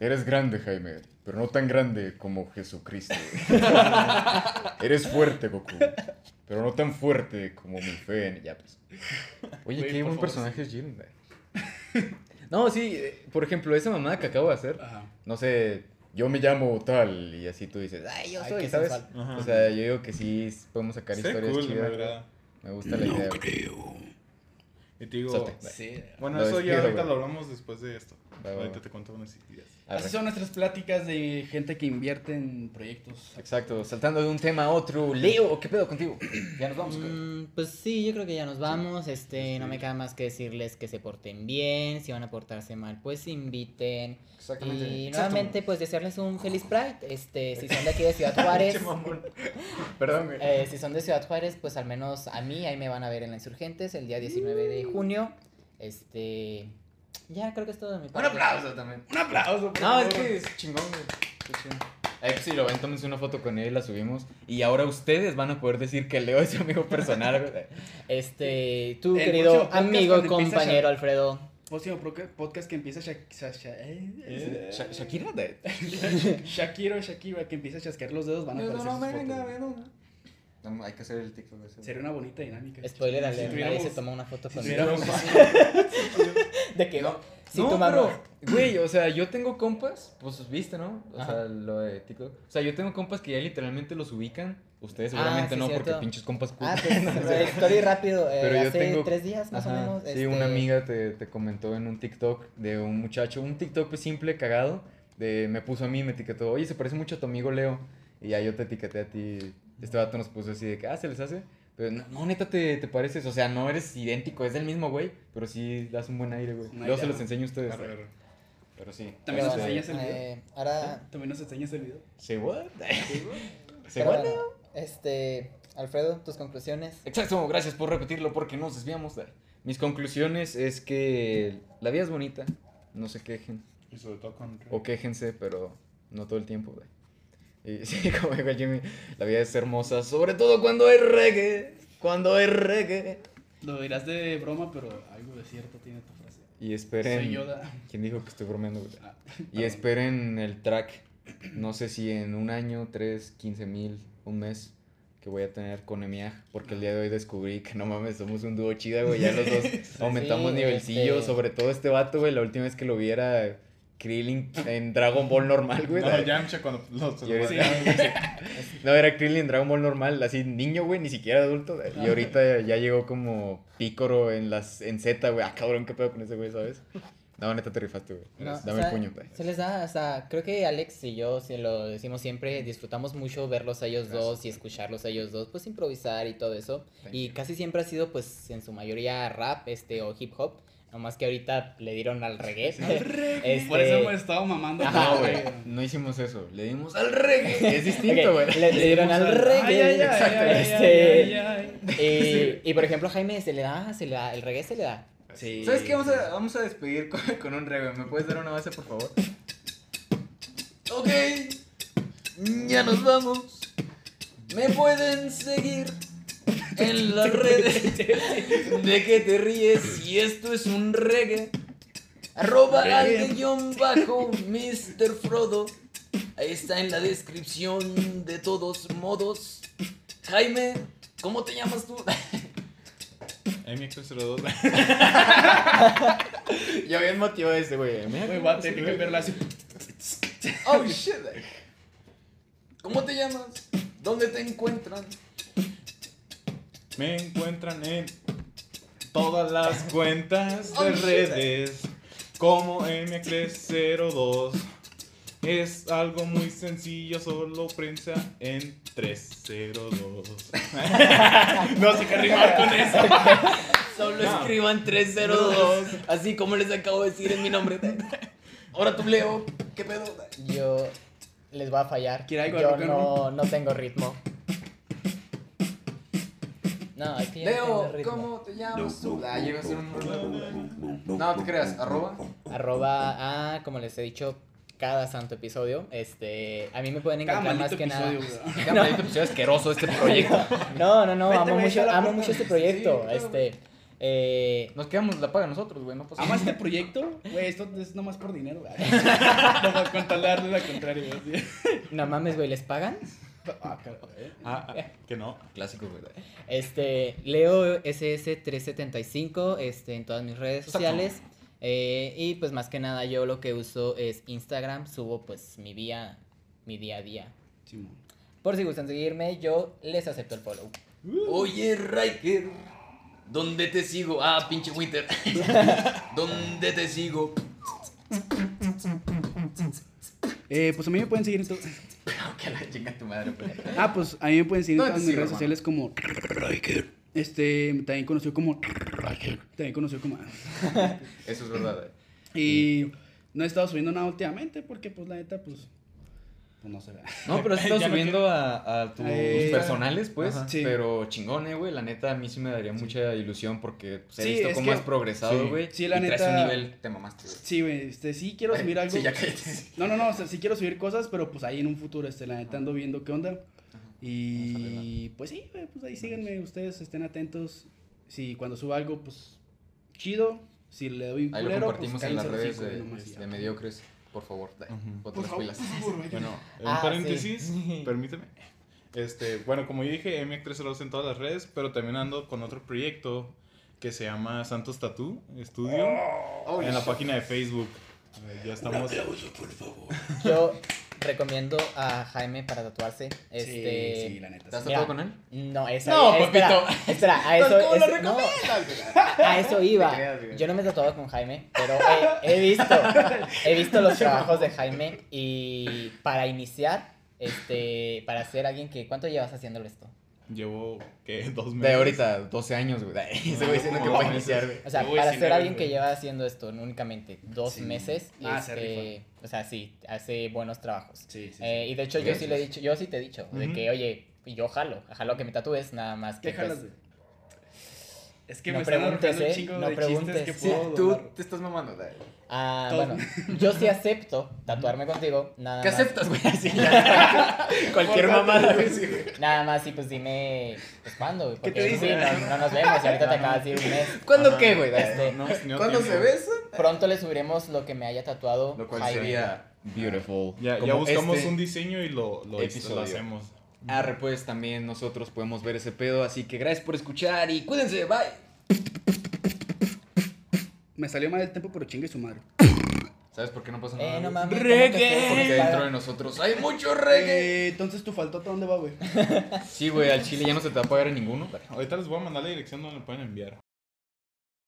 Eres grande, Jaime, pero no tan grande como Jesucristo. Eres fuerte, Goku, pero no tan fuerte como mi fe en ya pues. Oye, Güey, qué por buen favor, personaje es Jim, güey. No, sí, eh, por ejemplo, esa mamada que acabo de hacer, Ajá. no sé, yo me llamo tal y así tú dices, ay, yo Ay, soy, qué ¿sabes? O sea, yo digo que sí podemos sacar historias cool, me chidas. gusta la idea. güey. Y te digo, Sote. Sí. bueno, Lo eso ya ahorita güey. lo hablamos después de esto. Va, ahorita te cuento unas ideas. Así son nuestras pláticas de gente que invierte en proyectos. Exacto, saltando de un tema a otro. Leo, ¿qué pedo contigo? Ya nos vamos. Mm, pues sí, yo creo que ya nos vamos. Este, no me queda más que decirles que se porten bien. Si van a portarse mal, pues inviten. Exactamente. Y Exacto. nuevamente, pues desearles un feliz Pride. Este, si son de aquí de Ciudad Juárez. Perdón, eh, si son de Ciudad Juárez, pues al menos a mí ahí me van a ver en la Insurgentes el día 19 de junio. Este, ya creo que es todo de mi Un parte. aplauso también. Un aplauso, por No, es favor. que es chingón, güey. Chingón. Ay, pues si lo ven, tómense una foto con él y la subimos. Y ahora ustedes van a poder decir que Leo es su amigo personal, güey. Este, tu El querido próximo podcast amigo, cuando empieza compañero Alfredo. Próximo proca- podcast que empieza Sha- Sha- Sha- eh, Sha- Shakira, de. Shakira o Shakira que empieza a chasquear los dedos van a aparecer sus fotos. No, hay que hacer el TikTok de. Sería una bonita dinámica. Spoiler Si alert, nadie tuviéramos- se tomó una foto si con tuviéramos- ¿De qué? No, Si no, tu mamá- pero, güey, o sea, yo tengo compas, pues viste, ¿no? O Ajá. sea, lo de TikTok. O sea, yo tengo compas que ya literalmente los ubican. Ustedes Ah, seguramente sí, no, cierto. porque pinches compas Ah, pues, story rápido. eh, Pero yo hace tengo- tres días más Ajá, o menos. Sí, este, una amiga te, te comentó en un TikTok de un muchacho, un TikTok pues, simple, cagado, de me puso a mí, me etiquetó, oye, se parece mucho a tu amigo Leo. Y ya yo te etiqueté a ti. Este vato nos puso así de que, ah, se les hace. Pero no, no, neta, te, te pareces. O sea, no eres idéntico, es del mismo güey. Pero sí das un buen aire, güey. Luego se los enseño a ustedes. Arre, arre. Pero sí. También nos bueno, enseñas el video. eh, ahora, También nos enseñas el video. ¿Se what? ¿Se what? bueno, este, Alfredo, tus conclusiones. Exacto, gracias por repetirlo porque nos desviamos. de- Mis conclusiones es que la vida es bonita, no se quejen. Y sobre todo con... O quéjense, pero no todo el tiempo, güey. Y sí, como dijo el Jimmy, la vida es hermosa, sobre todo cuando hay reggae. Cuando hay reggae. Lo dirás de broma, pero algo de cierto tiene tu frase. Y esperen. Soy Yoda. ¿Quién dijo que estoy bromeando? Ah, Y esperen el track. No sé si en un año, tres, quince mil, un mes que voy a tener con Emiag. Porque el día de hoy descubrí que no mames, somos un dúo chida, güey. Ya los dos aumentamos Sí, nivelcillo. este- Sobre todo este vato, güey. La última vez que lo vi era Krillin en Dragon Ball normal, güey. No, Yamcha cuando los... Y ahorita- No, era Krillin en Dragon Ball normal, así niño, güey, ni siquiera adulto. Y ahorita ya llegó como Pícoro en las en Z, güey. Ah, cabrón, qué pedo con ese güey, ¿sabes? No, neta te rifaste, güey. No, Dame o sea, el puño, güey. Se les da, o sea, creo que Alex y yo, si lo decimos siempre, disfrutamos mucho verlos a ellos dos y escucharlos a ellos dos, pues improvisar y todo eso. Thank Y you. casi siempre ha sido, pues, en su mayoría rap, este, o hip hop. Nomás que ahorita le dieron al reggae. Este, Por eso hemos estado mamando. Ajá, No, con- güey, no hicimos eso. Le dimos al reggae. Es distinto, güey. le, le dieron al reggae. Exacto. Y, por ejemplo, Jaime se le da, se le da, el reggae se le da. Sí. ¿Sabes qué? Vamos a, vamos a despedir con, con un reggae. ¿Me puedes dar una base, por favor? Ok. Ya nos vamos. Me pueden seguir en las redes. ¿De qué te ríes si esto es un reggae? Arroba al guion bajo Mr. Frodo. Ahí está en la descripción de todos modos. Jaime, ¿cómo te llamas tú? MX02. ya bien motivado ese, güey. Güey, va a tener que verla así. Oh shit. ¿Cómo te llamas? ¿Dónde te encuentran? Me encuentran en todas las cuentas de redes como MX02. Es algo muy sencillo, solo prensa en 302. No sé qué rimar con eso. Solo No. escriban 302. Así como les acabo de decir en mi nombre. Ahora tú, Leo. ¿Qué pedo? Yo les voy a fallar. ¿Quiere algo de Yo no, no tengo ritmo. No, es que yo no Leo. ¿cómo te llamas tú? Ah, a un. No, te creas. Arroba. Arroba, ah, como les he dicho, cada santo episodio. Este, a mí me pueden Cada encontrar más que nada. episodio, güey. Qué maldito episodio asqueroso este proyecto. No, no, no, Vete, amo mucho, amo mucho este proyecto. Sí, claro, este, eh, Nos quedamos la paga nosotros, güey. No pasa ¿Amas nada. este proyecto? Güey, esto es nomás por dinero. güey. No va a contarle la contraria, güey. no mames, güey, ¿les pagan? Ah. Ah, ah, que no. Clásico, güey. Este, Leo SS375 este, en todas mis redes sociales. Eh, y pues más que nada yo lo que uso es Instagram, subo pues mi día, mi día a día. Por si gustan seguirme, yo les acepto el follow. Oye, Riker, ¿dónde te sigo? Ah, pinche Winter. ¿Dónde te sigo? Eh, pues a mí me pueden seguir en todo. Que la chinga tu madre, pues. Ah, pues a mí me pueden seguir en ¿Dónde todas te mis redes sociales como Este, también conocido como También conocido como Eso es verdad, eh. Y no he estado subiendo nada últimamente porque pues la neta pues pues no sé. No, pero has estado no subiendo a, a tus Eh, personales, pues. Ajá. Sí. Pero chingón, eh, güey. La neta, a mí sí me daría mucha ilusión porque pues, he Sí, visto cómo que- has progresado, sí. güey. Sí, la y traes neta- un nivel, te mamaste, güey. Sí, güey, este sí quiero subir algo. Sí, ya cállate. No, no, no, o sea, sí quiero subir cosas, pero pues ahí en un futuro, este, la neta ando viendo qué onda. Y pues sí, güey, pues ahí síganme, ustedes estén atentos. Si cuando suba algo, pues chido. Si le doy un Ahí lo culero, compartimos pues en las redes de mediocres. Por favor, da- Ujú. ponte Por las favor, pilas. por favor. Bueno, en Ah, paréntesis, sí. permíteme. Este, bueno, como yo dije, MX302 en todas las redes, pero también ando con otro proyecto que se llama Santos Tattoo Studio Oh, en la shit. página de Facebook. Eh, Ya estamos. Yo recomiendo a Jaime para tatuarse. Este, Sí, sí, la neta. ¿Te has tatuado con él? No, esa No, espera, papito. Espera, a eso, ¿Cómo lo es- recomiendas, a eso iba. Creas. Yo no me he tatuado con Jaime, pero he, he visto, he visto los trabajos de Jaime y para iniciar, este, para ser alguien que, ¿cuánto llevas haciéndolo esto? Llevo, ¿qué? Dos meses. De ahorita, 12 años, güey. Güey diciendo que No, va a no, iniciar, güey. O sea, voy para ser alguien que lleva haciendo esto en únicamente dos Sí. meses, Ah, se este, o sea, sí, hace buenos trabajos. Sí, sí, sí. Eh, y de hecho yo sí le he dicho, yo sí te he dicho, de que, oye, y yo jalo, jalo que me tatúes, nada más que ¿Qué jalas, pues, güey? Es que No me están preguntes, un eh, chingo no de preguntes. que Sí, puedo tú doblar. te estás mamando. dale. Ah, Todo. bueno, yo sí acepto tatuarme contigo, nada ¿Qué más. aceptas, güey? Ya. Cualquier mamada, sí. Nada más, y pues dime, pues cuándo, güey, ¿Qué porque te sí, no, no nos vemos, y ahorita te acabas de ir un mes. ¿Cuándo Ajá. qué, güey? Este, No tenido ¿Cuándo tiempo. se besan? Pronto le subiremos lo que me haya tatuado. Lo cual Jaime. sería beautiful. Ya, ya buscamos este un diseño y lo, lo, episodio. lo hacemos. Arre, pues también nosotros podemos ver ese pedo. Así que gracias por escuchar y cuídense. Bye. Me salió mal el tiempo, pero chingue su madre. ¿Sabes por qué no pasa nada? Eh, no mames. Reggae. Porque dentro de nosotros hay mucho reggae. Eh, entonces tu faltota, ¿dónde va, güey? Sí, güey, al chile ya no se te va a pagar en ninguno. Ahorita les voy a mandar la dirección donde lo pueden enviar.